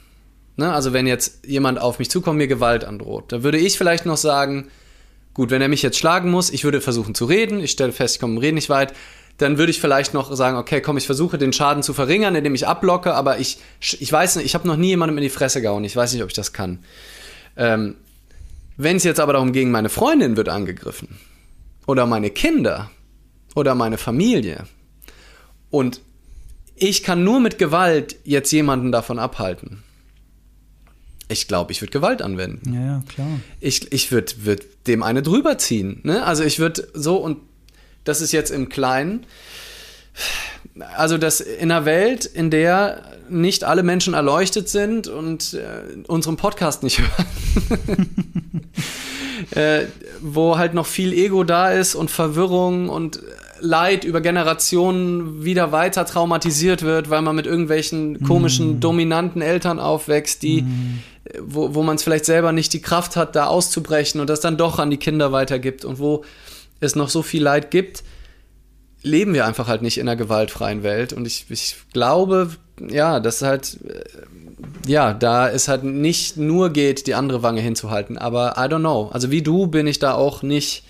Ne? Also wenn jetzt jemand auf mich zukommt, mir Gewalt androht, da würde ich vielleicht noch sagen, Gut, wenn er mich jetzt schlagen muss, ich würde versuchen zu reden, ich stelle fest, ich komme im Reden nicht weit, dann würde ich vielleicht noch sagen, okay, komm, ich versuche den Schaden zu verringern, indem ich ablocke, aber ich, ich weiß nicht, ich habe noch nie jemandem in die Fresse gehauen, ich weiß nicht, ob ich das kann. Ähm, wenn es jetzt aber darum ging, meine Freundin wird angegriffen oder meine Kinder oder meine Familie und ich kann nur mit Gewalt jetzt jemanden davon abhalten, ich glaube, ich würde Gewalt anwenden. Ja, ja klar. Ich, ich würde würd dem eine drüber ziehen. Ne? Also ich würde so, und das ist jetzt im Kleinen, also das in einer Welt, in der nicht alle Menschen erleuchtet sind und äh, unseren Podcast nicht [laughs] hören, äh, wo halt noch viel Ego da ist und Verwirrung und Leid über Generationen wieder weiter traumatisiert wird, weil man mit irgendwelchen komischen, mm. dominanten Eltern aufwächst, die mm wo, wo man es vielleicht selber nicht die Kraft hat, da auszubrechen und das dann doch an die Kinder weitergibt und wo es noch so viel Leid gibt, leben wir einfach halt nicht in einer gewaltfreien Welt. Und ich, ich glaube, ja, dass halt, äh, ja, da es halt nicht nur geht, die andere Wange hinzuhalten. Aber I don't know. Also wie du bin ich da auch nicht,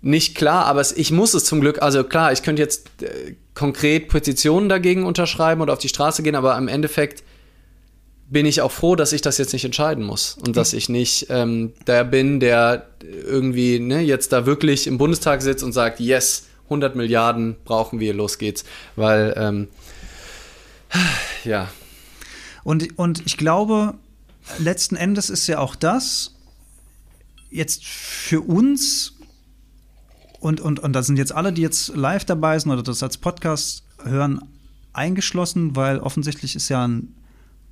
nicht klar, aber es, ich muss es zum Glück, also klar, ich könnte jetzt äh, konkret Petitionen dagegen unterschreiben oder auf die Straße gehen, aber im Endeffekt bin ich auch froh, dass ich das jetzt nicht entscheiden muss und dass ich nicht ähm, der bin, der irgendwie ne, jetzt da wirklich im Bundestag sitzt und sagt, yes, 100 Milliarden brauchen wir, los geht's, weil ähm, [sighs] ja. Und, und ich glaube, letzten Endes ist ja auch das jetzt für uns und, und, und da sind jetzt alle, die jetzt live dabei sind oder das als Podcast hören, eingeschlossen, weil offensichtlich ist ja ein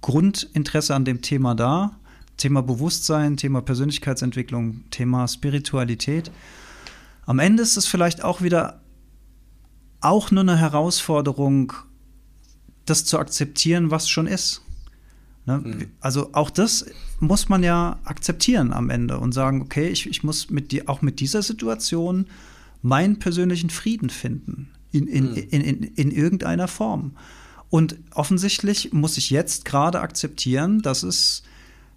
Grundinteresse an dem Thema da. Thema Bewusstsein, Thema Persönlichkeitsentwicklung, Thema Spiritualität. Am Ende ist es vielleicht auch wieder auch nur eine Herausforderung, das zu akzeptieren, was schon ist. Ne? Mhm. Also auch das muss man ja akzeptieren am Ende und sagen, okay, ich, ich muss mit die, auch mit dieser Situation meinen persönlichen Frieden finden. In, in, mhm. in, in, in irgendeiner Form. Und offensichtlich muss ich jetzt gerade akzeptieren, dass es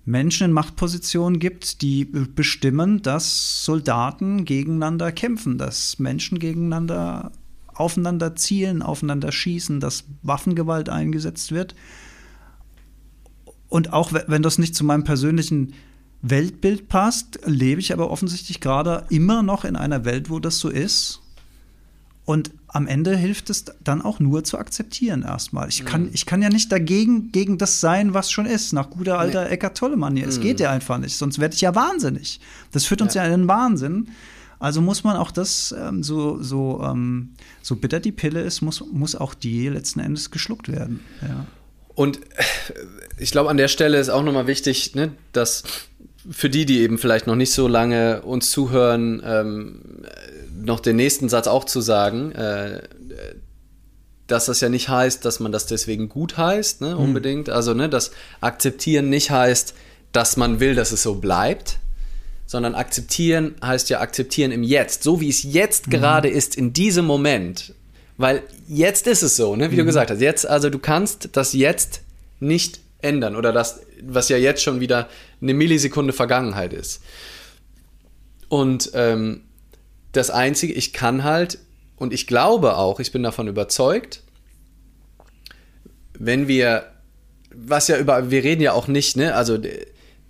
Menschen in Machtpositionen gibt, die bestimmen, dass Soldaten gegeneinander kämpfen, dass Menschen gegeneinander aufeinander zielen, aufeinander schießen, dass Waffengewalt eingesetzt wird. Und auch wenn das nicht zu meinem persönlichen Weltbild passt, lebe ich aber offensichtlich gerade immer noch in einer Welt, wo das so ist. Und am Ende hilft es dann auch nur zu akzeptieren erstmal. Ich kann, mhm. ich kann ja nicht dagegen gegen das sein, was schon ist, nach guter alter nee. Eckart Tolle Manier. Es mhm. geht ja einfach nicht, sonst werde ich ja wahnsinnig. Das führt uns ja, ja in den Wahnsinn. Also muss man auch das, ähm, so, so, ähm, so bitter die Pille ist, muss, muss auch die letzten Endes geschluckt werden. Ja. Und ich glaube, an der Stelle ist auch nochmal wichtig, ne, dass für die, die eben vielleicht noch nicht so lange uns zuhören, ähm, noch den nächsten Satz auch zu sagen, äh, dass das ja nicht heißt, dass man das deswegen gut heißt, ne, mhm. unbedingt. Mhm. Also, ne, das Akzeptieren nicht heißt, dass man will, dass es so bleibt, sondern akzeptieren heißt ja akzeptieren im Jetzt, so wie es jetzt mhm. gerade ist, in diesem Moment. Weil jetzt ist es so, ne, wie mhm. du gesagt hast. Jetzt, also du kannst das jetzt nicht ändern oder das, was ja jetzt schon wieder eine Millisekunde Vergangenheit ist. Und ähm, das Einzige, ich kann halt, und ich glaube auch, ich bin davon überzeugt, wenn wir, was ja über, wir reden ja auch nicht, ne, also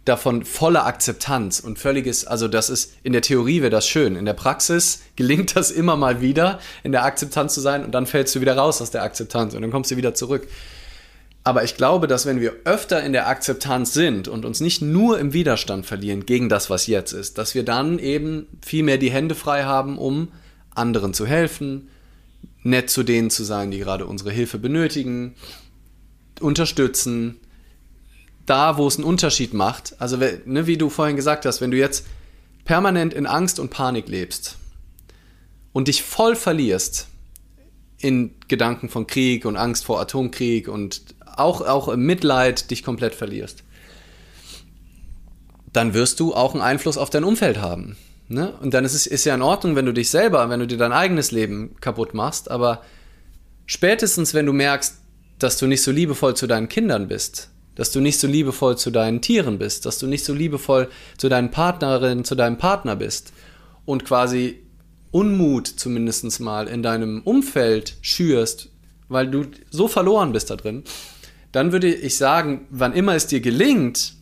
davon voller Akzeptanz und völliges, also das ist, in der Theorie wäre das schön, in der Praxis [laughs] gelingt das immer mal wieder, in der Akzeptanz zu sein und dann fällst du wieder raus aus der Akzeptanz und dann kommst du wieder zurück. Aber ich glaube, dass wenn wir öfter in der Akzeptanz sind und uns nicht nur im Widerstand verlieren gegen das, was jetzt ist, dass wir dann eben viel mehr die Hände frei haben, um anderen zu helfen, nett zu denen zu sein, die gerade unsere Hilfe benötigen, unterstützen, da, wo es einen Unterschied macht. Also, ne, wie du vorhin gesagt hast, wenn du jetzt permanent in Angst und Panik lebst und dich voll verlierst in Gedanken von Krieg und Angst vor Atomkrieg und auch, auch im Mitleid dich komplett verlierst, dann wirst du auch einen Einfluss auf dein Umfeld haben. Ne? Und dann ist es ist ja in Ordnung, wenn du dich selber, wenn du dir dein eigenes Leben kaputt machst, aber spätestens, wenn du merkst, dass du nicht so liebevoll zu deinen Kindern bist, dass du nicht so liebevoll zu deinen Tieren bist, dass du nicht so liebevoll zu deinen Partnerinnen, zu deinem Partner bist und quasi Unmut zumindest mal in deinem Umfeld schürst, weil du so verloren bist da drin, dann würde ich sagen, wann immer es dir gelingt,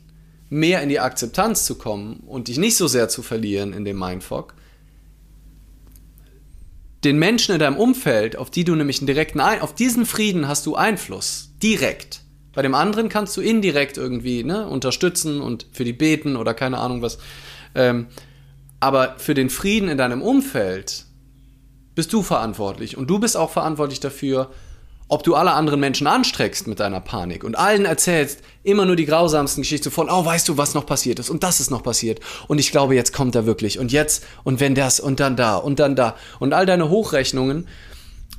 mehr in die Akzeptanz zu kommen und dich nicht so sehr zu verlieren in dem Mindfuck, den Menschen in deinem Umfeld, auf die du nämlich einen direkten, Ein auf diesen Frieden hast du Einfluss, direkt. Bei dem anderen kannst du indirekt irgendwie ne, unterstützen und für die beten oder keine Ahnung was. Ähm, aber für den Frieden in deinem Umfeld bist du verantwortlich und du bist auch verantwortlich dafür, ob du alle anderen Menschen anstreckst mit deiner Panik und allen erzählst immer nur die grausamsten Geschichten von, oh, weißt du, was noch passiert ist und das ist noch passiert und ich glaube, jetzt kommt er wirklich und jetzt und wenn das und dann da und dann da und all deine Hochrechnungen.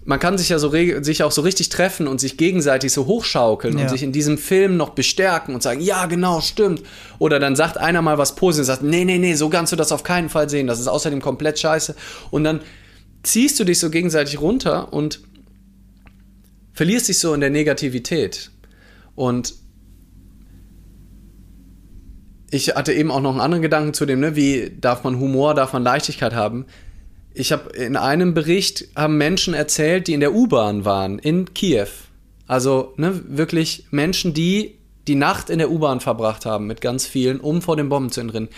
Man kann sich ja so sich auch so richtig treffen und sich gegenseitig so hochschaukeln ja. und sich in diesem Film noch bestärken und sagen, ja, genau, stimmt. Oder dann sagt einer mal was Positives und sagt, nee, nee, nee, so kannst du das auf keinen Fall sehen. Das ist außerdem komplett scheiße. Und dann ziehst du dich so gegenseitig runter und verlierst dich so in der Negativität. Und ich hatte eben auch noch einen anderen Gedanken zu dem, ne, wie darf man Humor, darf man Leichtigkeit haben. Ich habe in einem Bericht haben Menschen erzählt, die in der U-Bahn waren in Kiew. Also ne, wirklich Menschen, die die Nacht in der U-Bahn verbracht haben mit ganz vielen, um vor den Bomben zu entrinnen,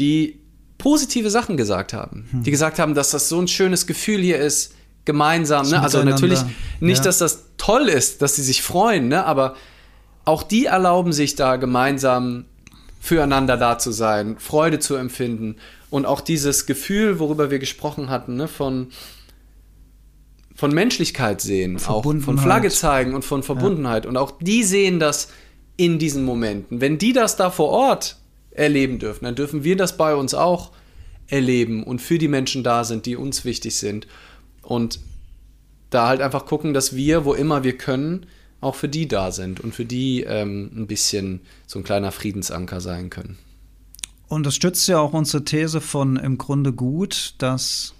die positive Sachen gesagt haben. Hm. Die gesagt haben, dass das so ein schönes Gefühl hier ist, gemeinsam. Ne? Also natürlich nicht, ja. dass das toll ist, dass sie sich freuen, ne? aber auch die erlauben sich da gemeinsam füreinander da zu sein, Freude zu empfinden und auch dieses Gefühl, worüber wir gesprochen hatten, ne? von von Menschlichkeit sehen, auch von Flagge zeigen und von Verbundenheit. Ja. Und auch die sehen das in diesen Momenten. Wenn die das da vor Ort erleben dürfen, dann dürfen wir das bei uns auch erleben und für die Menschen da sind, die uns wichtig sind. Und da halt einfach gucken, dass wir, wo immer wir können, auch für die da sind und für die ähm, ein bisschen so ein kleiner Friedensanker sein können. Und das stützt ja auch unsere These von im Grunde gut, dass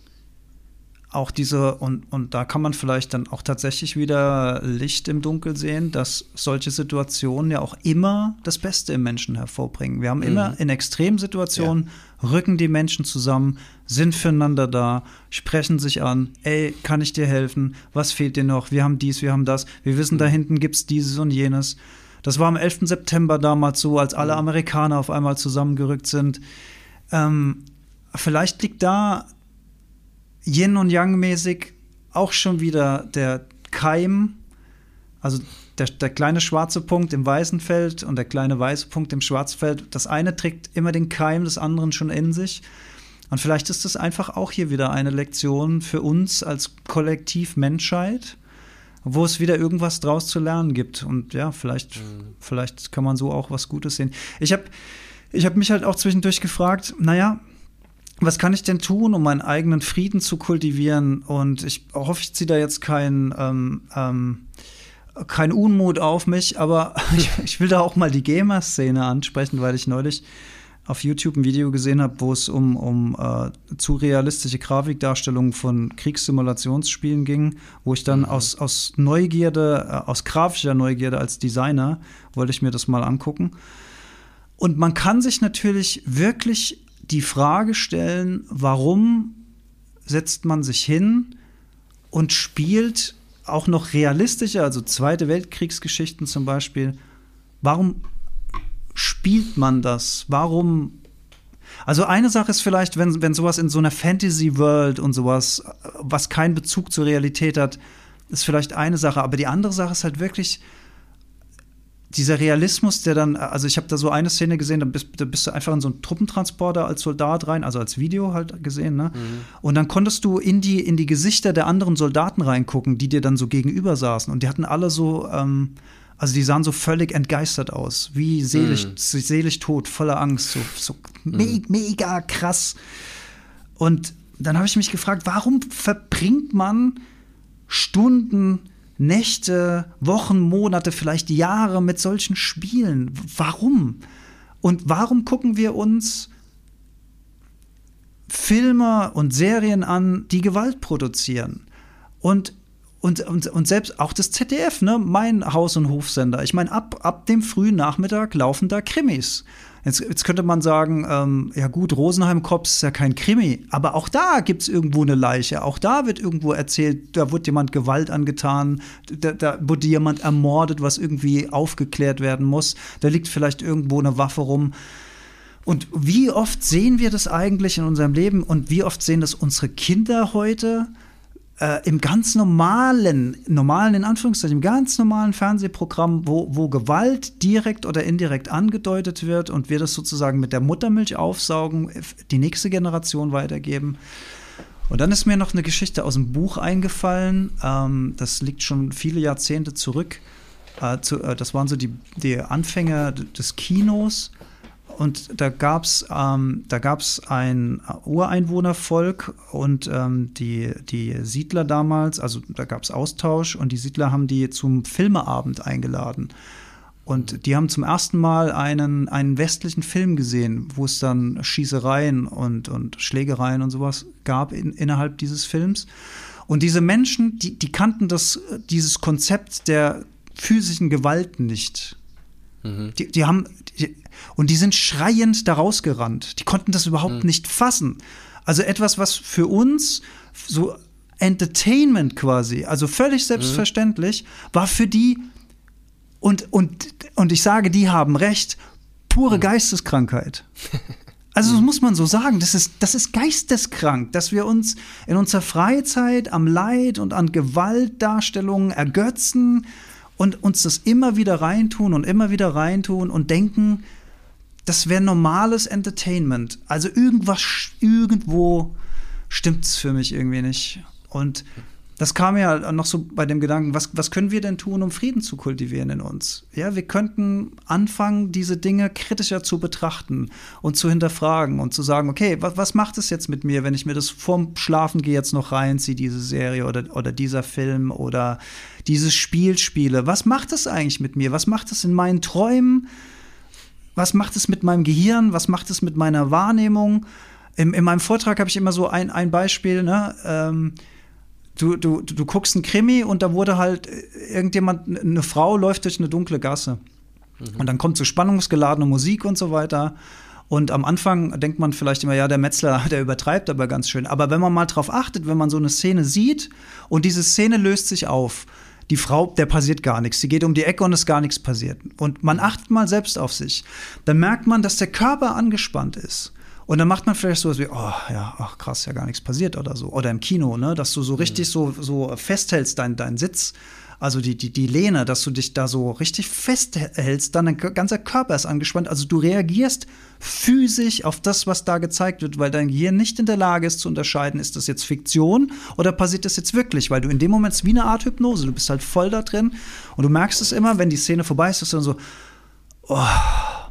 auch diese, und, und da kann man vielleicht dann auch tatsächlich wieder Licht im Dunkel sehen, dass solche Situationen ja auch immer das Beste im Menschen hervorbringen. Wir haben mhm. immer in Extremsituationen, ja. rücken die Menschen zusammen, sind füreinander da, sprechen sich an, ey, kann ich dir helfen? Was fehlt dir noch? Wir haben dies, wir haben das. Wir wissen, mhm. da hinten gibt es dieses und jenes. Das war am 11. September damals so, als alle mhm. Amerikaner auf einmal zusammengerückt sind. Ähm, vielleicht liegt da Yin und Yang mäßig auch schon wieder der Keim, also der, der, kleine schwarze Punkt im weißen Feld und der kleine weiße Punkt im Schwarzfeld. Das eine trägt immer den Keim des anderen schon in sich. Und vielleicht ist das einfach auch hier wieder eine Lektion für uns als Kollektiv Menschheit, wo es wieder irgendwas draus zu lernen gibt. Und ja, vielleicht, mhm. vielleicht kann man so auch was Gutes sehen. Ich habe ich hab mich halt auch zwischendurch gefragt, naja, was kann ich denn tun, um meinen eigenen Frieden zu kultivieren? Und ich hoffe, ich ziehe da jetzt kein, ähm, ähm, kein Unmut auf mich, aber [laughs] ich, ich will da auch mal die Gamer-Szene ansprechen, weil ich neulich auf YouTube ein Video gesehen habe, wo es um, um äh, zu realistische Grafikdarstellungen von Kriegssimulationsspielen ging, wo ich dann mhm. aus, aus Neugierde, äh, aus grafischer Neugierde als Designer, wollte ich mir das mal angucken. Und man kann sich natürlich wirklich die Frage stellen, warum setzt man sich hin und spielt auch noch realistischer, also Zweite Weltkriegsgeschichten zum Beispiel, warum spielt man das? Warum also eine Sache ist vielleicht, wenn, wenn sowas in so einer Fantasy-World und sowas, was keinen Bezug zur Realität hat, ist vielleicht eine Sache. Aber die andere Sache ist halt wirklich, dieser Realismus, der dann, also ich habe da so eine Szene gesehen, da bist, da bist, du einfach in so einen Truppentransporter als Soldat rein, also als Video halt gesehen, ne? Mhm. Und dann konntest du in die, in die Gesichter der anderen Soldaten reingucken, die dir dann so gegenüber saßen. Und die hatten alle so, ähm, also die sahen so völlig entgeistert aus, wie selig, mhm. selig tot, voller Angst, so, so mhm. me mega krass. Und dann habe ich mich gefragt, warum verbringt man Stunden Nächte, Wochen, Monate, vielleicht Jahre mit solchen Spielen. Warum? Und warum gucken wir uns Filme und Serien an, die Gewalt produzieren? Und und, und, und selbst auch das ZDF, ne, mein Haus- und Hofsender. Ich meine, ab, ab dem frühen Nachmittag laufen da Krimis. Jetzt, jetzt könnte man sagen, ähm, ja gut, Rosenheim-Cops ist ja kein Krimi, aber auch da gibt es irgendwo eine Leiche. Auch da wird irgendwo erzählt, da wird jemand Gewalt angetan, da, da wurde jemand ermordet, was irgendwie aufgeklärt werden muss. Da liegt vielleicht irgendwo eine Waffe rum. Und wie oft sehen wir das eigentlich in unserem Leben und wie oft sehen das unsere Kinder heute? Äh, im ganz normalen, normalen in Anführungszeichen, im ganz normalen Fernsehprogramm, wo, wo Gewalt direkt oder indirekt angedeutet wird und wir das sozusagen mit der Muttermilch aufsaugen, die nächste Generation weitergeben. Und dann ist mir noch eine Geschichte aus dem Buch eingefallen. Ähm, das liegt schon viele Jahrzehnte zurück. Äh, zu, äh, das waren so die, die Anfänge des Kinos. Und da gab es ähm, ein Ureinwohnervolk und ähm, die, die Siedler damals, also da gab es Austausch und die Siedler haben die zum Filmeabend eingeladen. Und die haben zum ersten Mal einen, einen westlichen Film gesehen, wo es dann Schießereien und, und Schlägereien und sowas gab in, innerhalb dieses Films. Und diese Menschen, die, die kannten das, dieses Konzept der physischen Gewalt nicht. Mhm. Die, die haben, die, und die sind schreiend da rausgerannt. Die konnten das überhaupt mhm. nicht fassen. Also etwas, was für uns so Entertainment quasi, also völlig mhm. selbstverständlich, war für die, und, und, und ich sage, die haben recht, pure mhm. Geisteskrankheit. [laughs] Also das mhm. muss man so sagen, das ist, das ist geisteskrank, dass wir uns in unserer Freizeit am Leid und an Gewaltdarstellungen ergötzen und uns das immer wieder reintun und immer wieder reintun und denken, das wäre normales Entertainment. Also irgendwas, irgendwo stimmt es für mich irgendwie nicht. Und das kam ja noch so bei dem Gedanken, was, was können wir denn tun, um Frieden zu kultivieren in uns? Ja, wir könnten anfangen, diese Dinge kritischer zu betrachten und zu hinterfragen und zu sagen, okay, was, was macht es jetzt mit mir, wenn ich mir das vorm Schlafen gehe jetzt noch reinziehe, diese Serie oder, oder dieser Film oder dieses Spiel spiele? Was macht es eigentlich mit mir? Was macht es in meinen Träumen? was macht es mit meinem Gehirn, was macht es mit meiner Wahrnehmung. In, in meinem Vortrag habe ich immer so ein, ein Beispiel, ne? Ähm, du, du, du guckst einen Krimi und da wurde halt äh, irgendjemand, eine Frau läuft durch eine dunkle Gasse. Mhm. Und dann kommt so spannungsgeladene Musik und so weiter. Und am Anfang denkt man vielleicht immer, ja, der Metzler, [laughs] der übertreibt aber ganz schön. Aber wenn man mal drauf achtet, wenn man so eine Szene sieht und diese Szene löst sich auf, die Frau, der passiert gar nichts. Sie geht um die Ecke und ist gar nichts passiert. Und man achtet mal selbst auf sich. Dann merkt man, dass der Körper angespannt ist. Und dann macht man vielleicht sowas wie, oh ja, ach krass, ja gar nichts passiert oder so. Oder im Kino, ne, dass du so richtig mhm. so, so festhältst, deinen dein Sitz, also die, die, die Lehne, dass du dich da so richtig festhältst, dann dein ganzer Körper ist angespannt. Also du reagierst physisch auf das, was da gezeigt wird, weil dein Gehirn nicht in der Lage ist zu unterscheiden, ist das jetzt Fiktion oder passiert das jetzt wirklich? Weil du in dem Moment ist wie eine Art Hypnose, du bist halt voll da drin und du merkst es immer, wenn die Szene vorbei ist, dass du dann so, oh,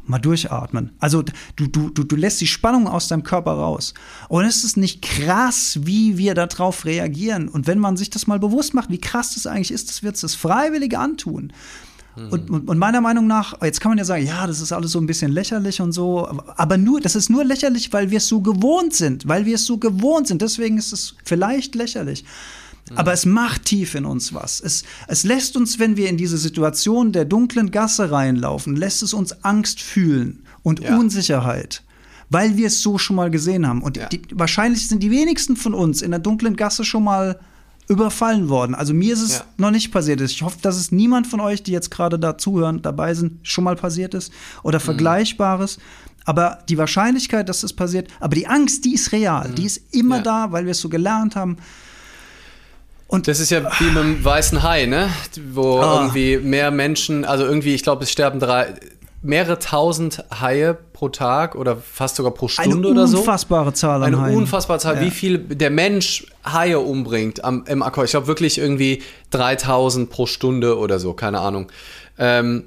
mal durchatmen. Also du, du, du, du lässt die Spannung aus deinem Körper raus. Und es ist nicht krass, wie wir darauf reagieren. Und wenn man sich das mal bewusst macht, wie krass das eigentlich ist, das wird es das freiwillig antun. Mhm. Und, und, und, meiner Meinung nach, jetzt kann man ja sagen, ja, das ist alles so ein bisschen lächerlich und so, aber nur, das ist nur lächerlich, weil wir es so gewohnt sind, weil wir es so gewohnt sind. Deswegen ist es vielleicht lächerlich. Aber es macht tief in uns was. Es, es lässt uns, wenn wir in diese Situation der dunklen Gasse reinlaufen, lässt es uns Angst fühlen und ja. Unsicherheit, weil wir es so schon mal gesehen haben. Und ja. die, wahrscheinlich sind die wenigsten von uns in der dunklen Gasse schon mal überfallen worden. Also mir ist es ja. noch nicht passiert. Ich hoffe, dass es niemand von euch, die jetzt gerade da zuhören, dabei sind, schon mal passiert ist oder mhm. Vergleichbares. Aber die Wahrscheinlichkeit, dass das passiert, aber die Angst, die ist real. Mhm. Die ist immer ja. da, weil wir es so gelernt haben. Und das ist ja wie mit dem weißen Hai, ne? Wo ah. irgendwie mehr Menschen, also irgendwie, ich glaube, es sterben drei, mehrere tausend Haie pro Tag oder fast sogar pro Stunde oder so. Eine unfassbare Zahl an Eine Haien. unfassbare Zahl, ja. wie viel der Mensch Haie umbringt am, im Akkord. Ich glaube wirklich irgendwie 3000 pro Stunde oder so, keine Ahnung. Ähm,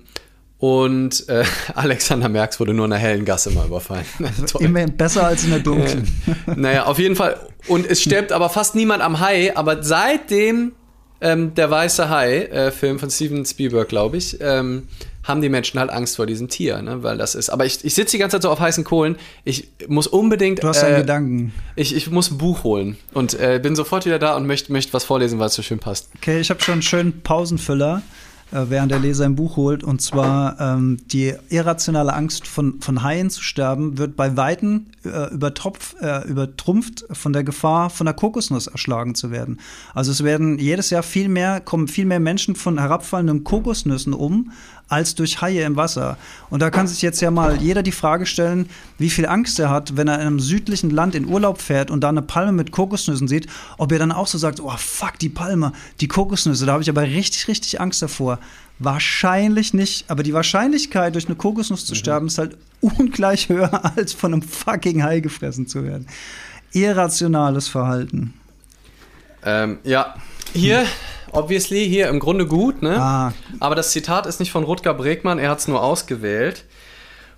und äh, [laughs] Alexander Merx wurde nur in der hellen Gasse mal überfallen. [laughs] Also immerhin besser als in der dunklen. [laughs] naja, auf jeden Fall. Und es stirbt aber fast niemand am Hai. Aber seitdem ähm, der weiße Hai-Film äh, von Steven Spielberg, glaube ich, ähm, haben die Menschen halt Angst vor diesem Tier, ne? weil das ist. Aber ich, ich sitze die ganze Zeit so auf heißen Kohlen. Ich muss unbedingt. Du hast einen äh, Gedanken. Ich, ich muss ein Buch holen und äh, bin sofort wieder da und möchte möcht was vorlesen, weil es so schön passt. Okay, ich habe schon einen schönen Pausenfüller. Äh, während der Leser ein Buch holt. Und zwar ähm, die irrationale Angst von, von Haien zu sterben wird bei Weitem äh, übertropf, äh, übertrumpft von der Gefahr, von der Kokosnuss erschlagen zu werden. Also es werden jedes Jahr viel mehr, kommen viel mehr Menschen von herabfallenden Kokosnüssen um, als durch Haie im Wasser. Und da kann sich jetzt ja mal jeder die Frage stellen, wie viel Angst er hat, wenn er in einem südlichen Land in Urlaub fährt und da eine Palme mit Kokosnüssen sieht, ob er dann auch so sagt, oh fuck, die Palme, die Kokosnüsse, da habe ich aber richtig, richtig Angst davor. Wahrscheinlich nicht, aber die Wahrscheinlichkeit, durch eine Kokosnuss zu mhm. sterben, ist halt ungleich höher, [laughs] als von einem fucking Hai gefressen zu werden. Irrationales Verhalten. Ähm, ja, hier obviously hier im Grunde gut, ne? Ah. Aber das Zitat ist nicht von Rutger Bregmann, er hat es nur ausgewählt.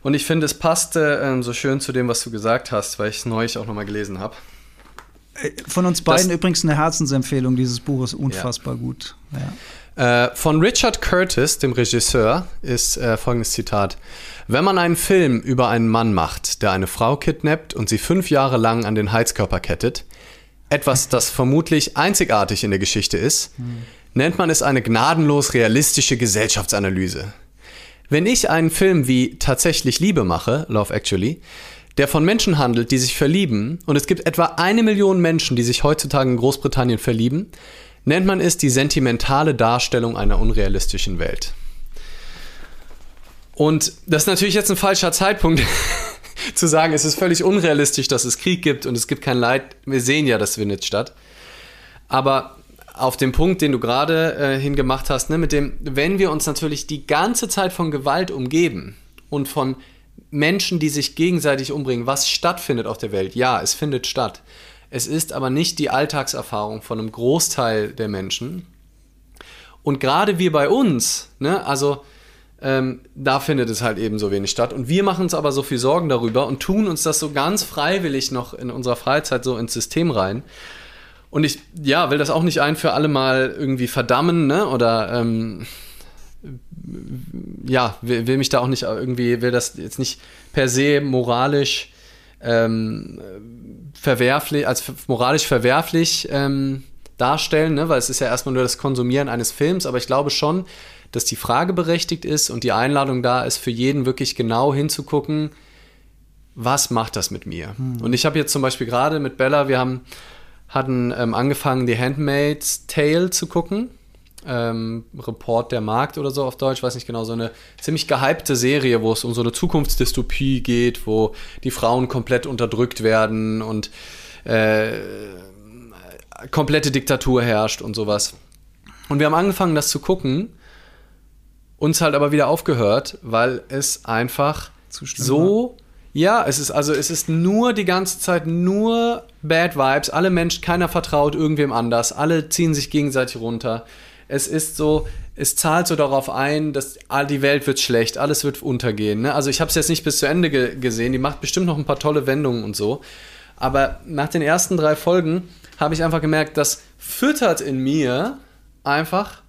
Und ich finde, es passte ähm, so schön zu dem, was du gesagt hast, weil ich es neulich auch nochmal gelesen habe. Äh, von uns beiden das, übrigens eine Herzensempfehlung, dieses Buch ist unfassbar ja. gut. Ja. Äh, von Richard Curtis, dem Regisseur, ist äh, folgendes Zitat. Wenn man einen Film über einen Mann macht, der eine Frau kidnappt und sie fünf Jahre lang an den Heizkörper kettet, etwas, das vermutlich einzigartig in der Geschichte ist, nennt man es eine gnadenlos realistische Gesellschaftsanalyse. Wenn ich einen Film wie Tatsächlich Liebe mache, Love Actually, der von Menschen handelt, die sich verlieben, und es gibt etwa eine Million Menschen, die sich heutzutage in Großbritannien verlieben, nennt man es die sentimentale Darstellung einer unrealistischen Welt. Und das ist natürlich jetzt ein falscher Zeitpunkt, [laughs] zu sagen, es ist völlig unrealistisch, dass es Krieg gibt und es gibt kein Leid. Wir sehen ja, das findet statt. Aber auf den Punkt, den du gerade äh, hingemacht hast, ne, mit dem, wenn wir uns natürlich die ganze Zeit von Gewalt umgeben und von Menschen, die sich gegenseitig umbringen, was stattfindet auf der Welt, ja, es findet statt. Es ist aber nicht die Alltagserfahrung von einem Großteil der Menschen. Und gerade wir bei uns, ne, also ähm, da findet es halt eben so wenig statt. Und wir machen uns aber so viel Sorgen darüber und tun uns das so ganz freiwillig noch in unserer Freizeit so ins System rein. Und ich, ja, will das auch nicht ein für alle Mal irgendwie verdammen, ne? Oder ähm, ja, will, will, mich da auch nicht irgendwie, will das jetzt nicht per se moralisch ähm, verwerflich, als moralisch verwerflich ähm, darstellen, ne? weil es ist ja erstmal nur das Konsumieren eines Films, aber ich glaube schon, dass die Frage berechtigt ist und die Einladung da ist, für jeden wirklich genau hinzugucken, was macht das mit mir? Hm. Und ich habe jetzt zum Beispiel gerade mit Bella, wir haben, hatten ähm, angefangen, die Handmaid's Tale zu gucken. Ähm, Report der Markt oder so auf Deutsch, weiß nicht genau, so eine ziemlich gehypte Serie, wo es um so eine Zukunftsdystopie geht, wo die Frauen komplett unterdrückt werden und äh, komplette Diktatur herrscht und sowas. Und wir haben angefangen, das zu gucken, uns halt aber wieder aufgehört, weil es einfach so. Ja, es ist also es ist nur die ganze Zeit nur Bad Vibes. Alle Menschen, keiner vertraut irgendwem anders. Alle ziehen sich gegenseitig runter. Es ist so, es zahlt so darauf ein, dass die Welt wird schlecht, alles wird untergehen. Ne? Also ich habe es jetzt nicht bis zu Ende ge gesehen. Die macht bestimmt noch ein paar tolle Wendungen und so. Aber nach den ersten drei Folgen habe ich einfach gemerkt, das füttert in mir einfach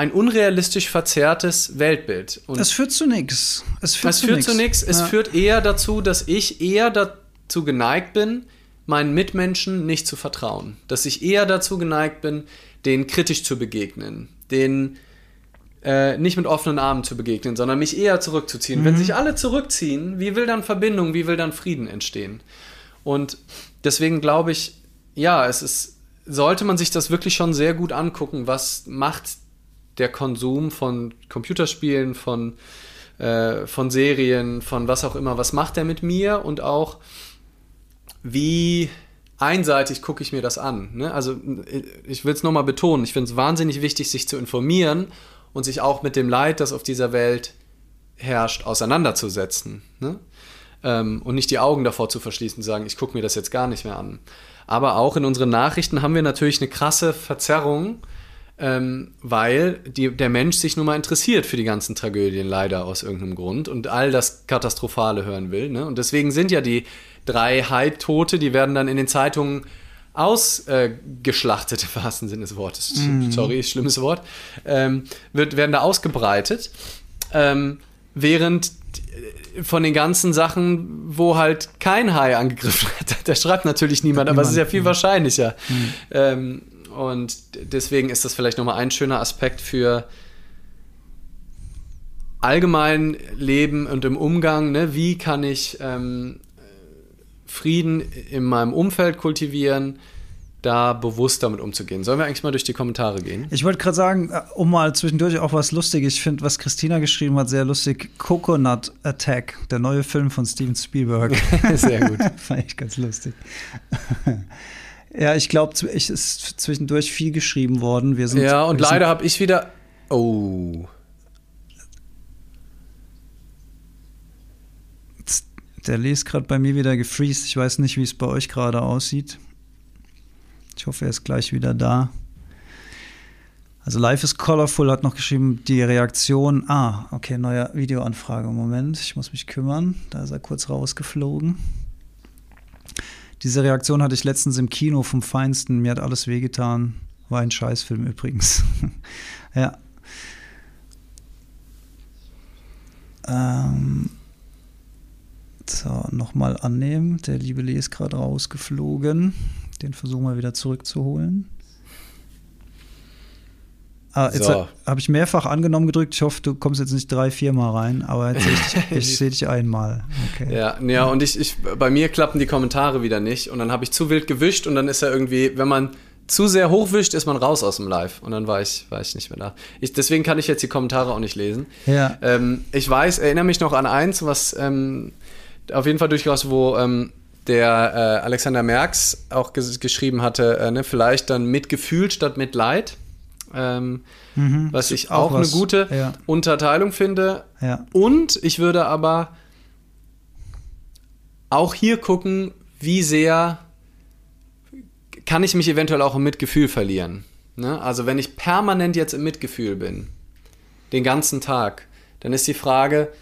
ein unrealistisch verzerrtes Weltbild. Und das führt zu nichts. Es führt, zu, führt zu nichts. Es ja. führt eher dazu, dass ich eher dazu geneigt bin, meinen Mitmenschen nicht zu vertrauen. Dass ich eher dazu geneigt bin, denen kritisch zu begegnen, denen äh, nicht mit offenen Armen zu begegnen, sondern mich eher zurückzuziehen. Mhm. Wenn sich alle zurückziehen, wie will dann Verbindung, wie will dann Frieden entstehen? Und deswegen glaube ich, ja, es ist, sollte man sich das wirklich schon sehr gut angucken, was macht der Konsum von Computerspielen, von, äh, von Serien, von was auch immer, was macht der mit mir und auch wie einseitig gucke ich mir das an. Ne? Also ich will es nochmal betonen, ich finde es wahnsinnig wichtig, sich zu informieren und sich auch mit dem Leid, das auf dieser Welt herrscht, auseinanderzusetzen. Ne? Ähm, und nicht die Augen davor zu verschließen sagen, ich gucke mir das jetzt gar nicht mehr an. Aber auch in unseren Nachrichten haben wir natürlich eine krasse Verzerrung, ähm, weil die, der Mensch sich nun mal interessiert für die ganzen Tragödien, leider aus irgendeinem Grund, und all das Katastrophale hören will. Ne? Und deswegen sind ja die drei Hai-Tote, die werden dann in den Zeitungen ausgeschlachtet, äh, [laughs] im wahrsten Sinne des Wortes. Mm. Sorry, schlimmes Wort. Ähm, wird, werden da ausgebreitet. Ähm, während von den ganzen Sachen, wo halt kein Hai angegriffen [laughs] hat. Da schreibt natürlich niemand, aber es ist ja viel wahrscheinlicher. Mhm. Ähm, und deswegen ist das vielleicht nochmal ein schöner Aspekt für allgemein Leben und im Umgang. Ne? Wie kann ich ähm, Frieden in meinem Umfeld kultivieren? da bewusst damit umzugehen. Sollen wir eigentlich mal durch die Kommentare gehen? Ich wollte gerade sagen, äh, um mal zwischendurch auch was Lustiges. Ich finde, was Christina geschrieben hat, sehr lustig. Coconut Attack, der neue Film von Steven Spielberg. [laughs] sehr gut. [laughs] Fand ich ganz lustig. [laughs] ja, ich glaube, es ist zwischendurch viel geschrieben worden. Wir sind, ja, und leider habe ich wieder. Oh. Der liest gerade bei mir wieder gefreezed. Ich weiß nicht, wie es bei euch gerade aussieht. Ich hoffe, er ist gleich wieder da. Also Life is Colorful hat noch geschrieben, die Reaktion. Ah, okay, neue Videoanfrage. Moment, ich muss mich kümmern. Da ist er kurz rausgeflogen. Diese Reaktion hatte ich letztens im Kino vom Feinsten. Mir hat alles wehgetan. War ein Scheißfilm übrigens. [laughs] ja. Ähm, so, nochmal annehmen. Der liebe Lee ist gerade rausgeflogen. Den versuchen wir wieder zurückzuholen. Ah, jetzt so. habe ich mehrfach angenommen gedrückt. Ich hoffe, du kommst jetzt nicht drei, vier Mal rein, aber jetzt sehe ich, [laughs] ich sehe dich einmal. Okay. Ja, ja, und ich, ich, bei mir klappen die Kommentare wieder nicht. Und dann habe ich zu wild gewischt und dann ist er irgendwie, wenn man zu sehr hochwischt, ist man raus aus dem Live. Und dann war ich, war ich nicht mehr da. Ich, deswegen kann ich jetzt die Kommentare auch nicht lesen. Ja. Ähm, ich weiß, erinnere mich noch an eins, was ähm, auf jeden Fall durchaus, wo ähm, der äh, Alexander Merks auch ges geschrieben hatte, äh, ne, vielleicht dann mit Gefühl statt mit Leid. Ähm, mhm, was ich auch, auch was, eine gute ja. Unterteilung finde. Ja. Und ich würde aber auch hier gucken, wie sehr kann ich mich eventuell auch im Mitgefühl verlieren. Ne? Also wenn ich permanent jetzt im Mitgefühl bin, den ganzen Tag, dann ist die Frage,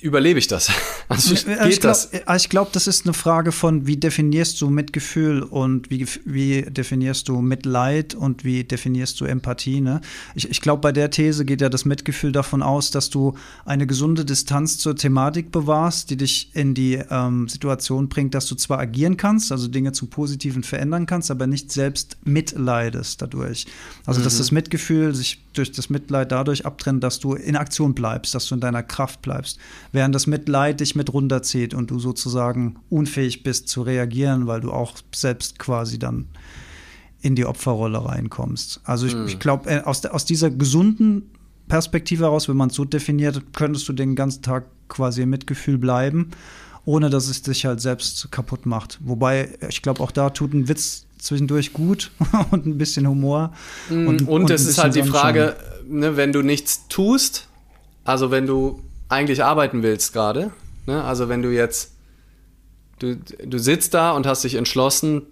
überlebe ich das? [laughs] Also ich geht glaub, das? Ich glaube, das ist eine Frage von, wie definierst du Mitgefühl und wie, wie definierst du Mitleid und wie definierst du Empathie. Ne? Ich, ich glaube, bei der These geht ja das Mitgefühl davon aus, dass du eine gesunde Distanz zur Thematik bewahrst, die dich in die ähm, Situation bringt, dass du zwar agieren kannst, also Dinge zum Positiven verändern kannst, aber nicht selbst mitleidest dadurch. Also, mhm. dass das Mitgefühl sich durch das Mitleid dadurch abtrennt, dass du in Aktion bleibst, dass du in deiner Kraft bleibst, während das Mitleid dich mit runterzieht und du sozusagen unfähig bist zu reagieren, weil du auch selbst quasi dann in die Opferrolle reinkommst. Also ich, mhm. ich glaube, äh, aus, aus dieser gesunden Perspektive heraus, wenn man es so definiert, könntest du den ganzen Tag quasi im Mitgefühl bleiben, ohne dass es dich halt selbst kaputt macht. Wobei, ich glaube, auch da tut ein Witz zwischendurch gut [laughs] und ein bisschen Humor. Mhm. Und, und, und es ist halt die Frage, ne, wenn du nichts tust, also wenn du eigentlich arbeiten willst gerade, ne, also wenn du jetzt, du, du sitzt da und hast dich entschlossen,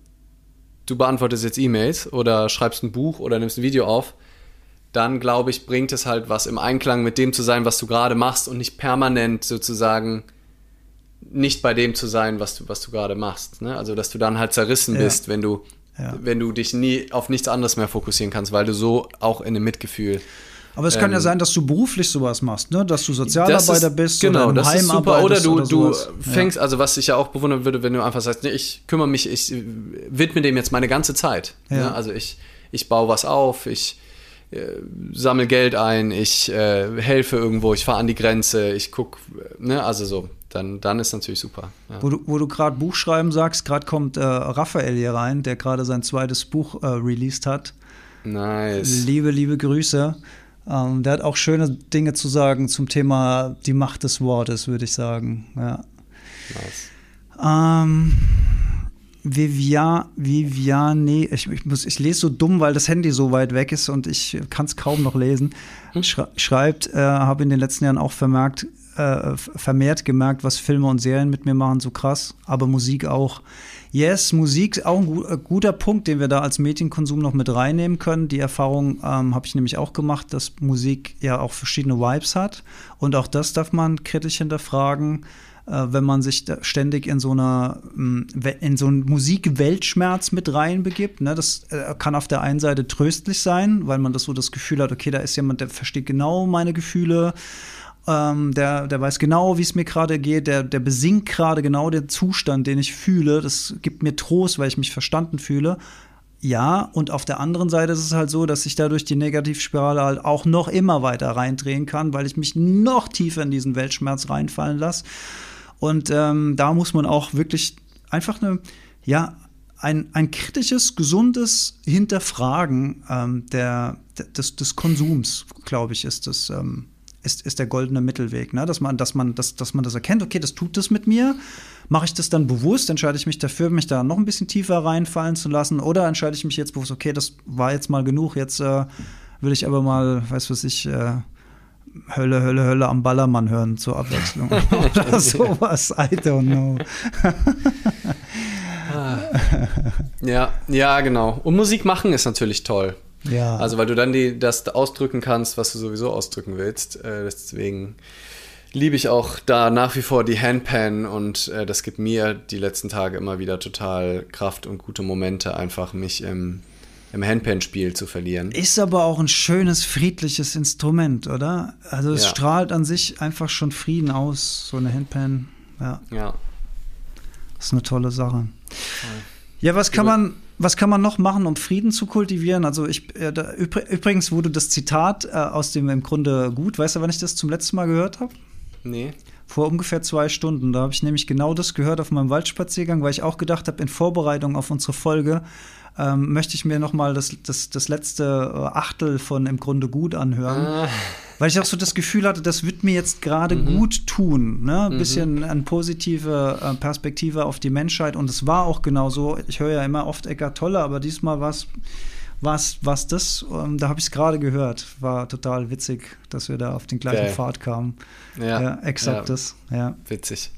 du beantwortest jetzt E-Mails oder schreibst ein Buch oder nimmst ein Video auf, dann glaube ich, bringt es halt was im Einklang mit dem zu sein, was du gerade machst und nicht permanent sozusagen nicht bei dem zu sein, was du, was du gerade machst. Ne? Also, dass du dann halt zerrissen ja. bist, wenn du, ja. wenn du dich nie auf nichts anderes mehr fokussieren kannst, weil du so auch in einem Mitgefühl aber es kann ja ähm, sein, dass du beruflich sowas machst, ne? dass du Sozialarbeiter ist, bist genau, oder im das Heim ist super. Oder du, oder du fängst, ja. also was ich ja auch bewundern würde, wenn du einfach sagst, nee, ich kümmere mich, ich widme dem jetzt meine ganze Zeit. Ja. Ne? Also ich, ich baue was auf, ich äh, sammle Geld ein, ich äh, helfe irgendwo, ich fahre an die Grenze, ich gucke, ne? also so. Dann, dann ist natürlich super. Ja. Wo du, wo du gerade Buchschreiben sagst, gerade kommt äh, Raphael hier rein, der gerade sein zweites Buch äh, released hat. Nice. Liebe, liebe Grüße. Ähm, der hat auch schöne Dinge zu sagen zum Thema die Macht des Wortes, würde ich sagen. Ja. Nice. Ähm, Vivia, Viviane, ich, ich, muss, ich lese so dumm, weil das Handy so weit weg ist und ich kann es kaum noch lesen. Hm. schreibt, äh, habe in den letzten Jahren auch vermerkt, äh, vermehrt gemerkt, was Filme und Serien mit mir machen, so krass, aber Musik auch. Yes, Musik auch ein äh, guter Punkt, den wir da als Medienkonsum noch mit reinnehmen können. Die Erfahrung ähm, habe ich nämlich auch gemacht, dass Musik ja auch verschiedene Vibes hat. Und auch das darf man kritisch hinterfragen, äh, wenn man sich ständig in so einer mm, in so einen Musikweltschmerz mit reinbegibt. Ne? Das äh, kann auf der einen Seite tröstlich sein, weil man das so das Gefühl hat, okay, da ist jemand, der versteht genau meine Gefühle ähm, der, der weiß genau, wie es mir gerade geht, der, der besingt gerade genau den Zustand, den ich fühle. Das gibt mir Trost, weil ich mich verstanden fühle. Ja, und auf der anderen Seite ist es halt so, dass ich dadurch die Negativspirale halt auch noch immer weiter reindrehen kann, weil ich mich noch tiefer in diesen Weltschmerz reinfallen lasse. Und ähm, da muss man auch wirklich einfach eine, ja, ein, ein kritisches, gesundes Hinterfragen ähm, der, des, des Konsums, glaube ich, ist das. Ähm, ist, ist der goldene Mittelweg, ne? dass, man, dass, man, dass, dass man das erkennt, okay, das tut das mit mir. Mache ich das dann bewusst, entscheide ich mich dafür, mich da noch ein bisschen tiefer reinfallen zu lassen, oder entscheide ich mich jetzt bewusst, okay, das war jetzt mal genug, jetzt äh, will ich aber mal, weiß was ich, äh, Hölle, Hölle, Hölle am Ballermann hören zur Abwechslung. [laughs] [laughs] oder sowas, I don't know. ja, ja, genau. Und Musik machen ist natürlich toll. Ja. Also weil du dann die, das ausdrücken kannst, was du sowieso ausdrücken willst. Äh, deswegen liebe ich auch da nach wie vor die Handpan und äh, das gibt mir die letzten Tage immer wieder total Kraft und gute Momente, einfach mich im, im Handpan-Spiel zu verlieren. Ist aber auch ein schönes, friedliches Instrument, oder? Also es ja. strahlt an sich einfach schon Frieden aus, so eine Handpan. Ja. ja. Das ist eine tolle Sache. Ja, was kann man was kann man noch machen, um Frieden zu kultivieren? Also ich äh, da, übrigens wurde das Zitat äh, aus dem im Grunde gut. Weißt du, wann ich das zum letzten Mal gehört habe? Nee. Vor ungefähr zwei Stunden. Da habe ich nämlich genau das gehört auf meinem Waldspaziergang, weil ich auch gedacht habe, in Vorbereitung auf unsere Folge ähm, möchte ich mir noch mal das, das, das letzte äh, Achtel von im Grunde gut anhören. Ah. Weil ich auch so das Gefühl hatte, das wird mir jetzt gerade mhm. gut tun. Ne? Ein mhm. bisschen eine positive äh, Perspektive auf die Menschheit. Und es war auch genau so. Ich höre ja immer oft Eckart Tolle, aber diesmal war es was, was das, ähm, da habe ich es gerade gehört. War total witzig, dass wir da auf den gleichen Geil. Pfad kamen. Ja, ja exakt ja. das. Ja. Witzig.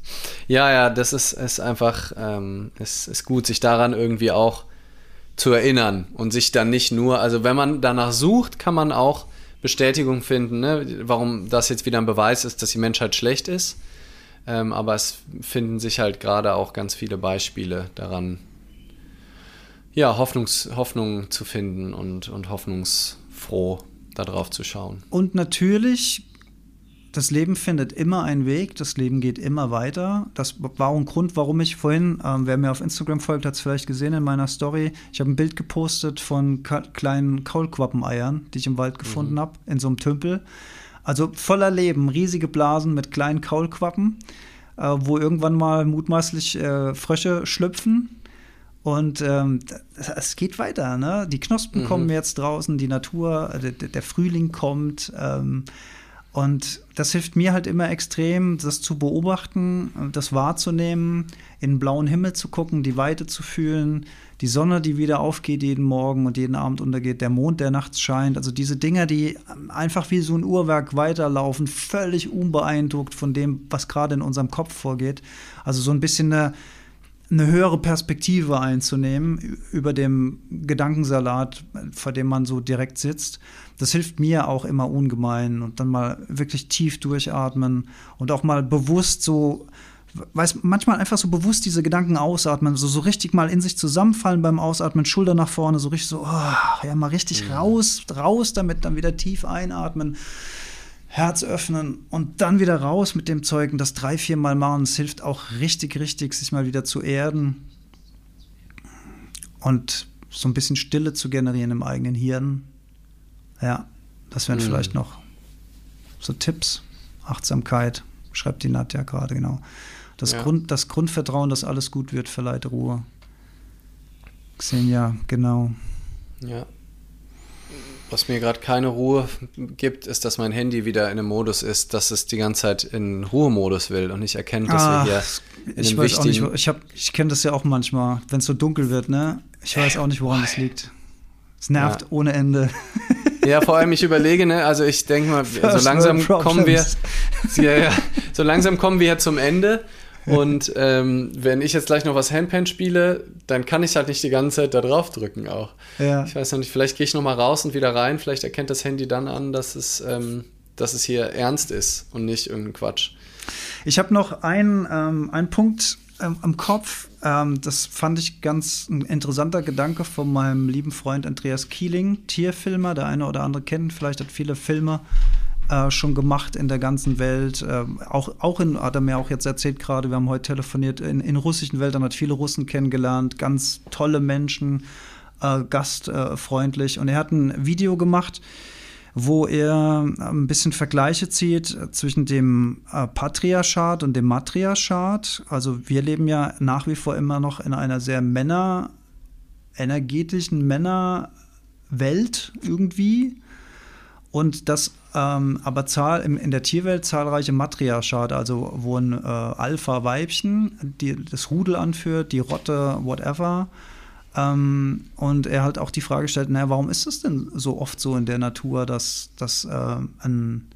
Ja, ja, das ist, ist einfach, ähm, ist, ist gut, sich daran irgendwie auch zu erinnern und sich dann nicht nur, also wenn man danach sucht, kann man auch Bestätigung finden, ne? warum das jetzt wieder ein Beweis ist, dass die Menschheit schlecht ist. Ähm, aber es finden sich halt gerade auch ganz viele Beispiele daran, ja, Hoffnungs, Hoffnung zu finden und, und hoffnungsfroh darauf zu schauen. Und natürlich, das Leben findet immer einen Weg, das Leben geht immer weiter. Das war auch ein Grund, warum ich vorhin, ähm, wer mir auf Instagram folgt, hat es vielleicht gesehen in meiner Story, ich habe ein Bild gepostet von kleinen Kaulquappeneiern, die ich im Wald gefunden mhm. habe, in so einem Tümpel. Also voller Leben, riesige Blasen mit kleinen Kaulquappen, äh, wo irgendwann mal mutmaßlich äh, Frösche schlüpfen und ähm, es geht weiter, ne? Die Knospen mhm. kommen jetzt draußen, die Natur, der, der Frühling kommt. Ähm, und das hilft mir halt immer extrem, das zu beobachten, das wahrzunehmen, in den blauen Himmel zu gucken, die Weite zu fühlen, die Sonne, die wieder aufgeht jeden Morgen und jeden Abend untergeht, der Mond, der nachts scheint. Also diese Dinger, die einfach wie so ein Uhrwerk weiterlaufen, völlig unbeeindruckt von dem, was gerade in unserem Kopf vorgeht. Also so ein bisschen eine eine höhere Perspektive einzunehmen über dem Gedankensalat, vor dem man so direkt sitzt. Das hilft mir auch immer ungemein und dann mal wirklich tief durchatmen und auch mal bewusst so, weiß manchmal einfach so bewusst diese Gedanken ausatmen, so, so richtig mal in sich zusammenfallen beim Ausatmen, Schulter nach vorne, so richtig so, oh, ja, mal richtig mhm. raus, raus damit, dann wieder tief einatmen. Herz öffnen und dann wieder raus mit dem Zeug und das drei, vier Mal machen. Es hilft auch richtig, richtig, sich mal wieder zu erden und so ein bisschen Stille zu generieren im eigenen Hirn. Ja, das wären mhm. vielleicht noch so Tipps. Achtsamkeit, schreibt die Nadja gerade, genau. Das, ja. Grund, das Grundvertrauen, dass alles gut wird, verleiht Ruhe. Xenia, genau. Ja, was mir gerade keine Ruhe gibt, ist, dass mein Handy wieder in einem Modus ist, dass es die ganze Zeit in Ruhemodus will und nicht erkennt, dass ah, wir hier ich weiß auch nicht, ich, ich kenne das ja auch manchmal, wenn es so dunkel wird, ne? Ich weiß auch nicht, woran das liegt. Es nervt ja. ohne Ende. [laughs] Ja, vor allem ich überlege, ne, also ich denke mal, First so langsam kommen wir, ja, ja, so langsam kommen wir zum Ende [laughs] und ähm, wenn ich jetzt gleich noch was Handpan spiele, dann kann ich halt nicht die ganze Zeit da drauf drücken auch. Ja. Ich weiß noch nicht, vielleicht gehe ich noch mal raus und wieder rein. Vielleicht erkennt das Handy dann an, dass es, ähm, dass es hier ernst ist und nicht irgendein Quatsch. Ich habe noch einen, ähm, einen Punkt ähm, am Kopf. Ähm, das fand ich ganz ein interessanter Gedanke von meinem lieben Freund Andreas Kieling, Tierfilmer. Der eine oder andere kennt vielleicht, hat viele Filme äh, schon gemacht in der ganzen Welt. Äh, auch, auch in, hat er mir auch jetzt erzählt gerade, wir haben heute telefoniert, in, in russischen Wäldern hat viele Russen kennengelernt, ganz tolle Menschen, äh, gastfreundlich. Und er hat ein Video gemacht, wo er ein bisschen Vergleiche zieht zwischen dem äh, Patriarchat und dem Matriarchat. Also wir leben ja nach wie vor immer noch in einer sehr Männer energetischen Männerwelt irgendwie. Und das ähm, aber Zahl, in, in der Tierwelt zahlreiche Matriarchate, also wo ein äh, Alpha-Weibchen die, das Rudel anführt, die Rotte, whatever. Ähm, und er hat auch die Frage gestellt, naja, warum ist es denn so oft so in der Natur, dass, dass äh, ein,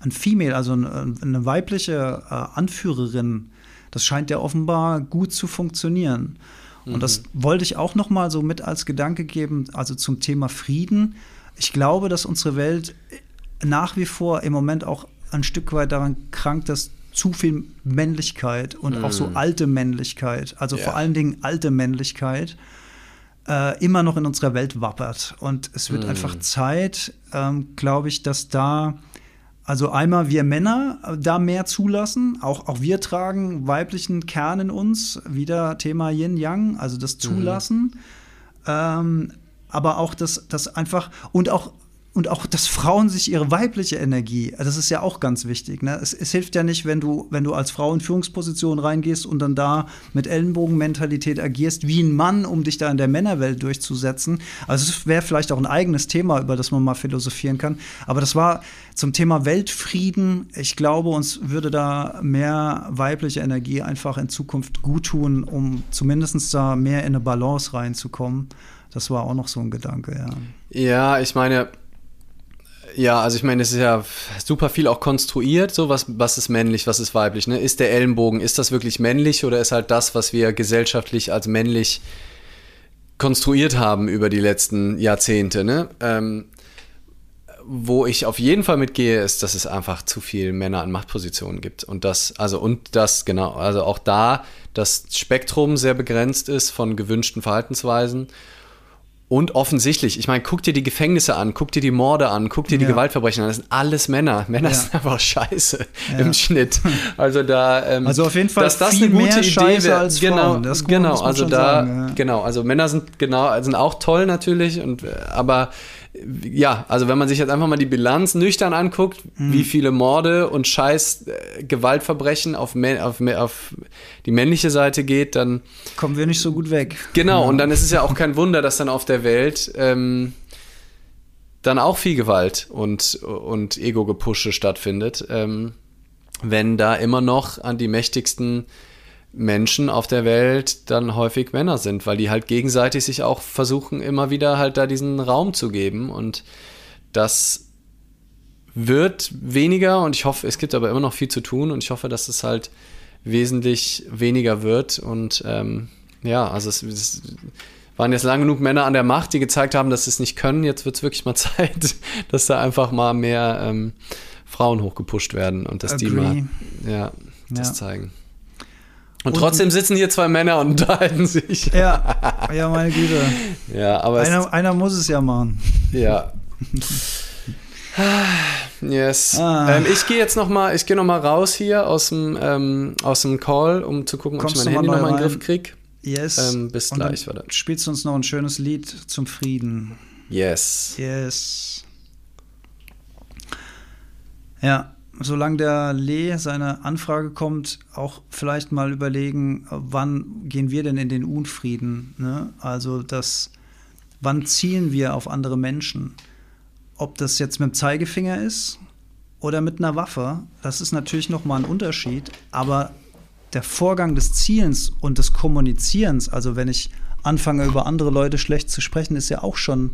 ein Female, also eine, eine weibliche äh, Anführerin, das scheint ja offenbar gut zu funktionieren. Und mhm. das wollte ich auch noch mal so mit als Gedanke geben, also zum Thema Frieden ich glaube, dass unsere Welt nach wie vor im Moment auch ein Stück weit daran krankt, dass zu viel Männlichkeit und mm. auch so mhm. alte Männlichkeit, also yeah. vor allen Dingen alte Männlichkeit, äh, immer noch in unserer Welt wappert. Und es wird mm. einfach Zeit, ähm, glaube ich, dass da, also einmal wir Männer da mehr zulassen, auch, auch wir tragen weiblichen Kern in uns, wieder Thema Yin-Yang, also das mhm. Zulassen. Mm. Ähm, aber auch das, das einfach und auch und auch, dass Frauen sich ihre weibliche Energie, das ist ja auch ganz wichtig. Ne? Es, es, hilft ja nicht, wenn du, wenn du als Frau in Führungsposition reingehst und dann da mit Ellenbogenmentalität agierst wie ein Mann, um dich da in der Männerwelt durchzusetzen. Also es wäre vielleicht auch ein eigenes Thema, über das man mal philosophieren kann. Aber das war zum Thema Weltfrieden. Ich glaube, uns würde da mehr weibliche Energie einfach in Zukunft gut tun, um zumindest da mehr in eine Balance reinzukommen. Das war auch noch so ein Gedanke, ja. Ja, ich meine, ja, also ich meine, es ist ja super viel auch konstruiert, so was, was ist männlich, was ist weiblich, ne? Ist der Ellenbogen, ist das wirklich männlich oder ist halt das, was wir gesellschaftlich als männlich konstruiert haben über die letzten Jahrzehnte, ne? Ähm, wo ich auf jeden Fall mitgehe, ist, dass es einfach zu viele Männer an Machtpositionen gibt. Und das, also, und das, genau, also auch da das Spektrum sehr begrenzt ist von gewünschten Verhaltensweisen und offensichtlich, ich meine, guck dir die Gefängnisse an, guck dir die Morde an, guck dir die ja. Gewaltverbrechen an. Das sind alles Männer. Männer ja. sind einfach scheiße ja. im Schnitt. Also da, ähm, also auf jeden Fall dass das eine gute Idee wäre. Als genau. Das genau. Also da, sagen, genau. Also Männer sind genau, sind auch toll natürlich. Und aber ja, also wenn man sich jetzt einfach mal die Bilanz nüchtern anguckt, mhm. wie viele Morde und Scheiß äh, Gewaltverbrechen auf, auf, auf, die männliche Seite geht, dann kommen wir nicht so gut weg. Genau, ja. und dann ist es ja auch kein Wunder, dass dann auf der Welt ähm, dann auch viel Gewalt und, und Ego-Gepusche stattfindet, ähm, wenn da immer noch an die mächtigsten Menschen auf der Welt dann häufig Männer sind, weil die halt gegenseitig sich auch versuchen, immer wieder halt da diesen Raum zu geben. Und das wird weniger und ich hoffe, es gibt aber immer noch viel zu tun und ich hoffe, dass es halt wesentlich weniger wird. Und ähm, ja, also es, es, waren jetzt lang genug Männer an der Macht, die gezeigt haben, dass sie es nicht können. Jetzt wird es wirklich mal [laughs] Zeit, dass da einfach mal mehr ähm, Frauen hochgepusht werden und dass Agree. die mal ja, das ja. zeigen. Und, und trotzdem sitzen hier zwei Männer und [laughs] unterhalten sich. Ja, ja, meine Güte. Ja, aber einer, einer muss es ja machen. Ja. [laughs] Yes. Ah. Ähm, ich gehe jetzt noch mal, ich gehe noch mal raus hier aus dem, ähm, aus dem Call, um zu gucken, Kommst ob ich mein Handy noch mal in den Griff kriege. Yes. Ähm, bis und gleich, warte. Spielst du uns noch ein schönes Lied zum Frieden? Yes. Yes. Ja solange der Lee seine Anfrage kommt, auch vielleicht mal überlegen, wann gehen wir denn in den Unfrieden? Ne? Also das, wann zielen wir auf andere Menschen? Ob das jetzt mit dem Zeigefinger ist oder mit einer Waffe, das ist natürlich nochmal ein Unterschied. Aber der Vorgang des Zielens und des Kommunizierens, also wenn ich anfange, über andere Leute schlecht zu sprechen, ist ja auch schon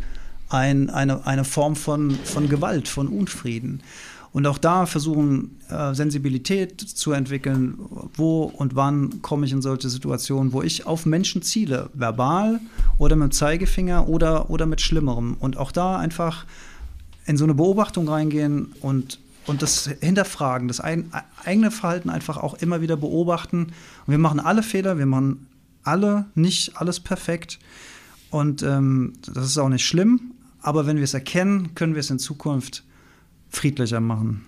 ein, eine, eine Form von, von Gewalt, von Unfrieden. Und auch da versuchen, äh, Sensibilität zu entwickeln, wo und wann komme ich in solche Situationen, wo ich auf Menschen ziele, verbal oder mit dem Zeigefinger oder, oder mit Schlimmerem. Und auch da einfach in so eine Beobachtung reingehen und, und das hinterfragen, das ein, eigene Verhalten einfach auch immer wieder beobachten. Und wir machen alle Fehler, wir machen alle nicht alles perfekt. Und ähm, das ist auch nicht schlimm, aber wenn wir es erkennen, können wir es in Zukunft friedlicher machen.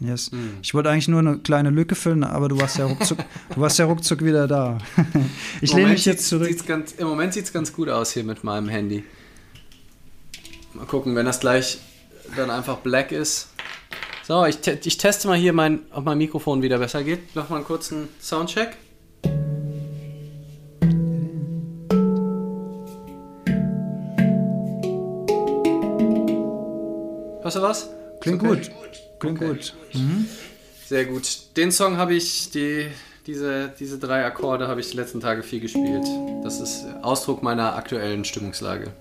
Yes. Mhm. Ich wollte eigentlich nur eine kleine Lücke füllen, aber du warst ja ruckzuck, [laughs] du warst ja ruckzuck wieder da. ich lehne mich jetzt zurück. Ganz, Im Moment sieht es ganz gut aus hier mit meinem Handy. Mal gucken, wenn das gleich dann einfach black ist. So, ich, te ich teste mal hier, mein, ob mein Mikrofon wieder besser geht. Mach mal einen kurzen Soundcheck. Hörst du was? Klingt okay. gut. Klingt okay. gut. Mhm. Sehr gut. Den Song habe ich, die, diese, diese drei Akkorde habe ich die letzten Tage viel gespielt. Das ist Ausdruck meiner aktuellen Stimmungslage.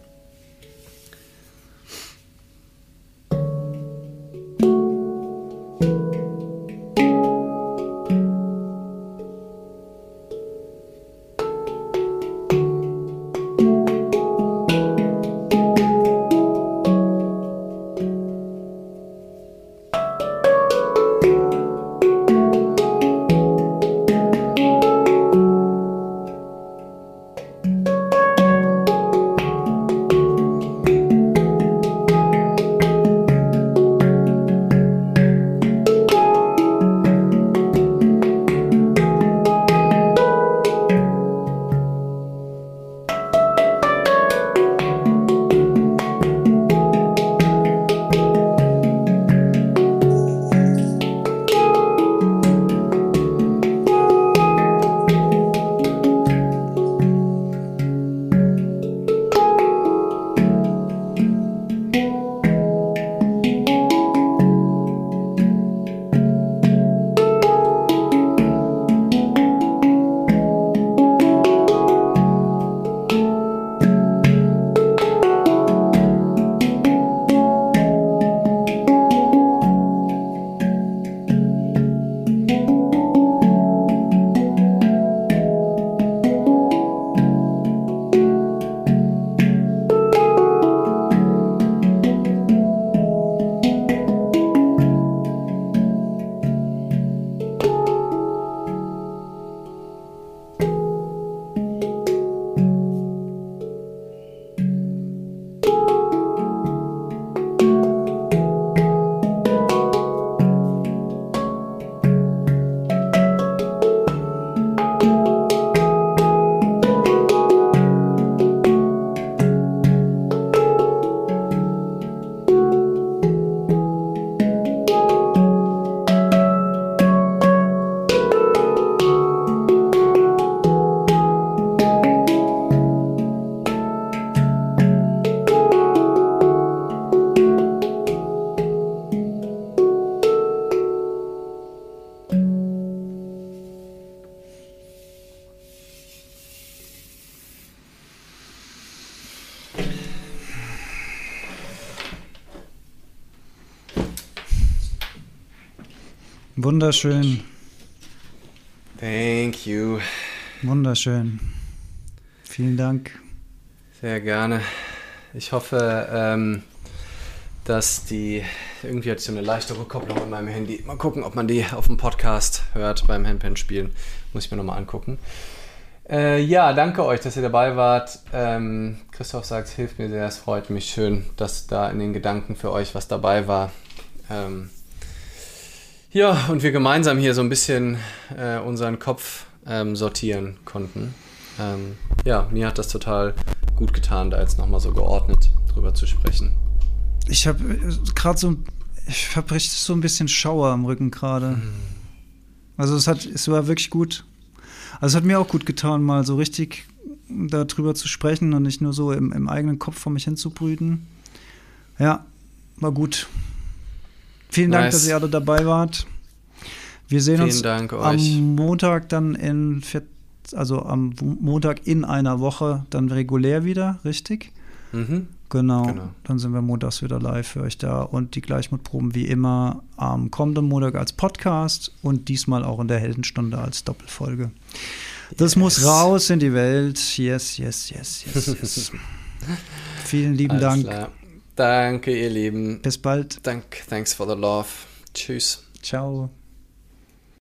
Wunderschön. Thank you. Wunderschön. Vielen Dank. Sehr gerne. Ich hoffe, ähm, dass die. Irgendwie hat so eine leichte Rückkopplung in meinem Handy. Mal gucken, ob man die auf dem Podcast hört beim Handpan-Spielen. Muss ich mir nochmal angucken. Äh, ja, danke euch, dass ihr dabei wart. Ähm, Christoph sagt, es hilft mir sehr, es freut mich schön, dass da in den Gedanken für euch was dabei war. Ähm, ja, und wir gemeinsam hier so ein bisschen äh, unseren Kopf ähm, sortieren konnten. Ähm, ja, mir hat das total gut getan, da jetzt nochmal so geordnet drüber zu sprechen. Ich habe äh, gerade so, ich habe richtig so ein bisschen Schauer am Rücken gerade. Mhm. Also es hat, es war wirklich gut. Also es hat mir auch gut getan, mal so richtig darüber zu sprechen und nicht nur so im, im eigenen Kopf vor mich hinzubrüten. Ja, war gut. Vielen nice. Dank, dass ihr alle dabei wart. Wir sehen Vielen uns Dank am euch. Montag dann in, also am Montag in einer Woche dann regulär wieder, richtig? Mhm. Genau. genau. Dann sind wir montags wieder live für euch da und die Gleichmutproben wie immer am kommenden Montag als Podcast und diesmal auch in der Heldenstunde als Doppelfolge. Das yes. muss raus in die Welt. Yes, yes, yes, yes, yes. [laughs] Vielen lieben Alles Dank. Klar. Danke, ihr Lieben. Bis bald. Dank, thanks for the love. Tschüss. Ciao.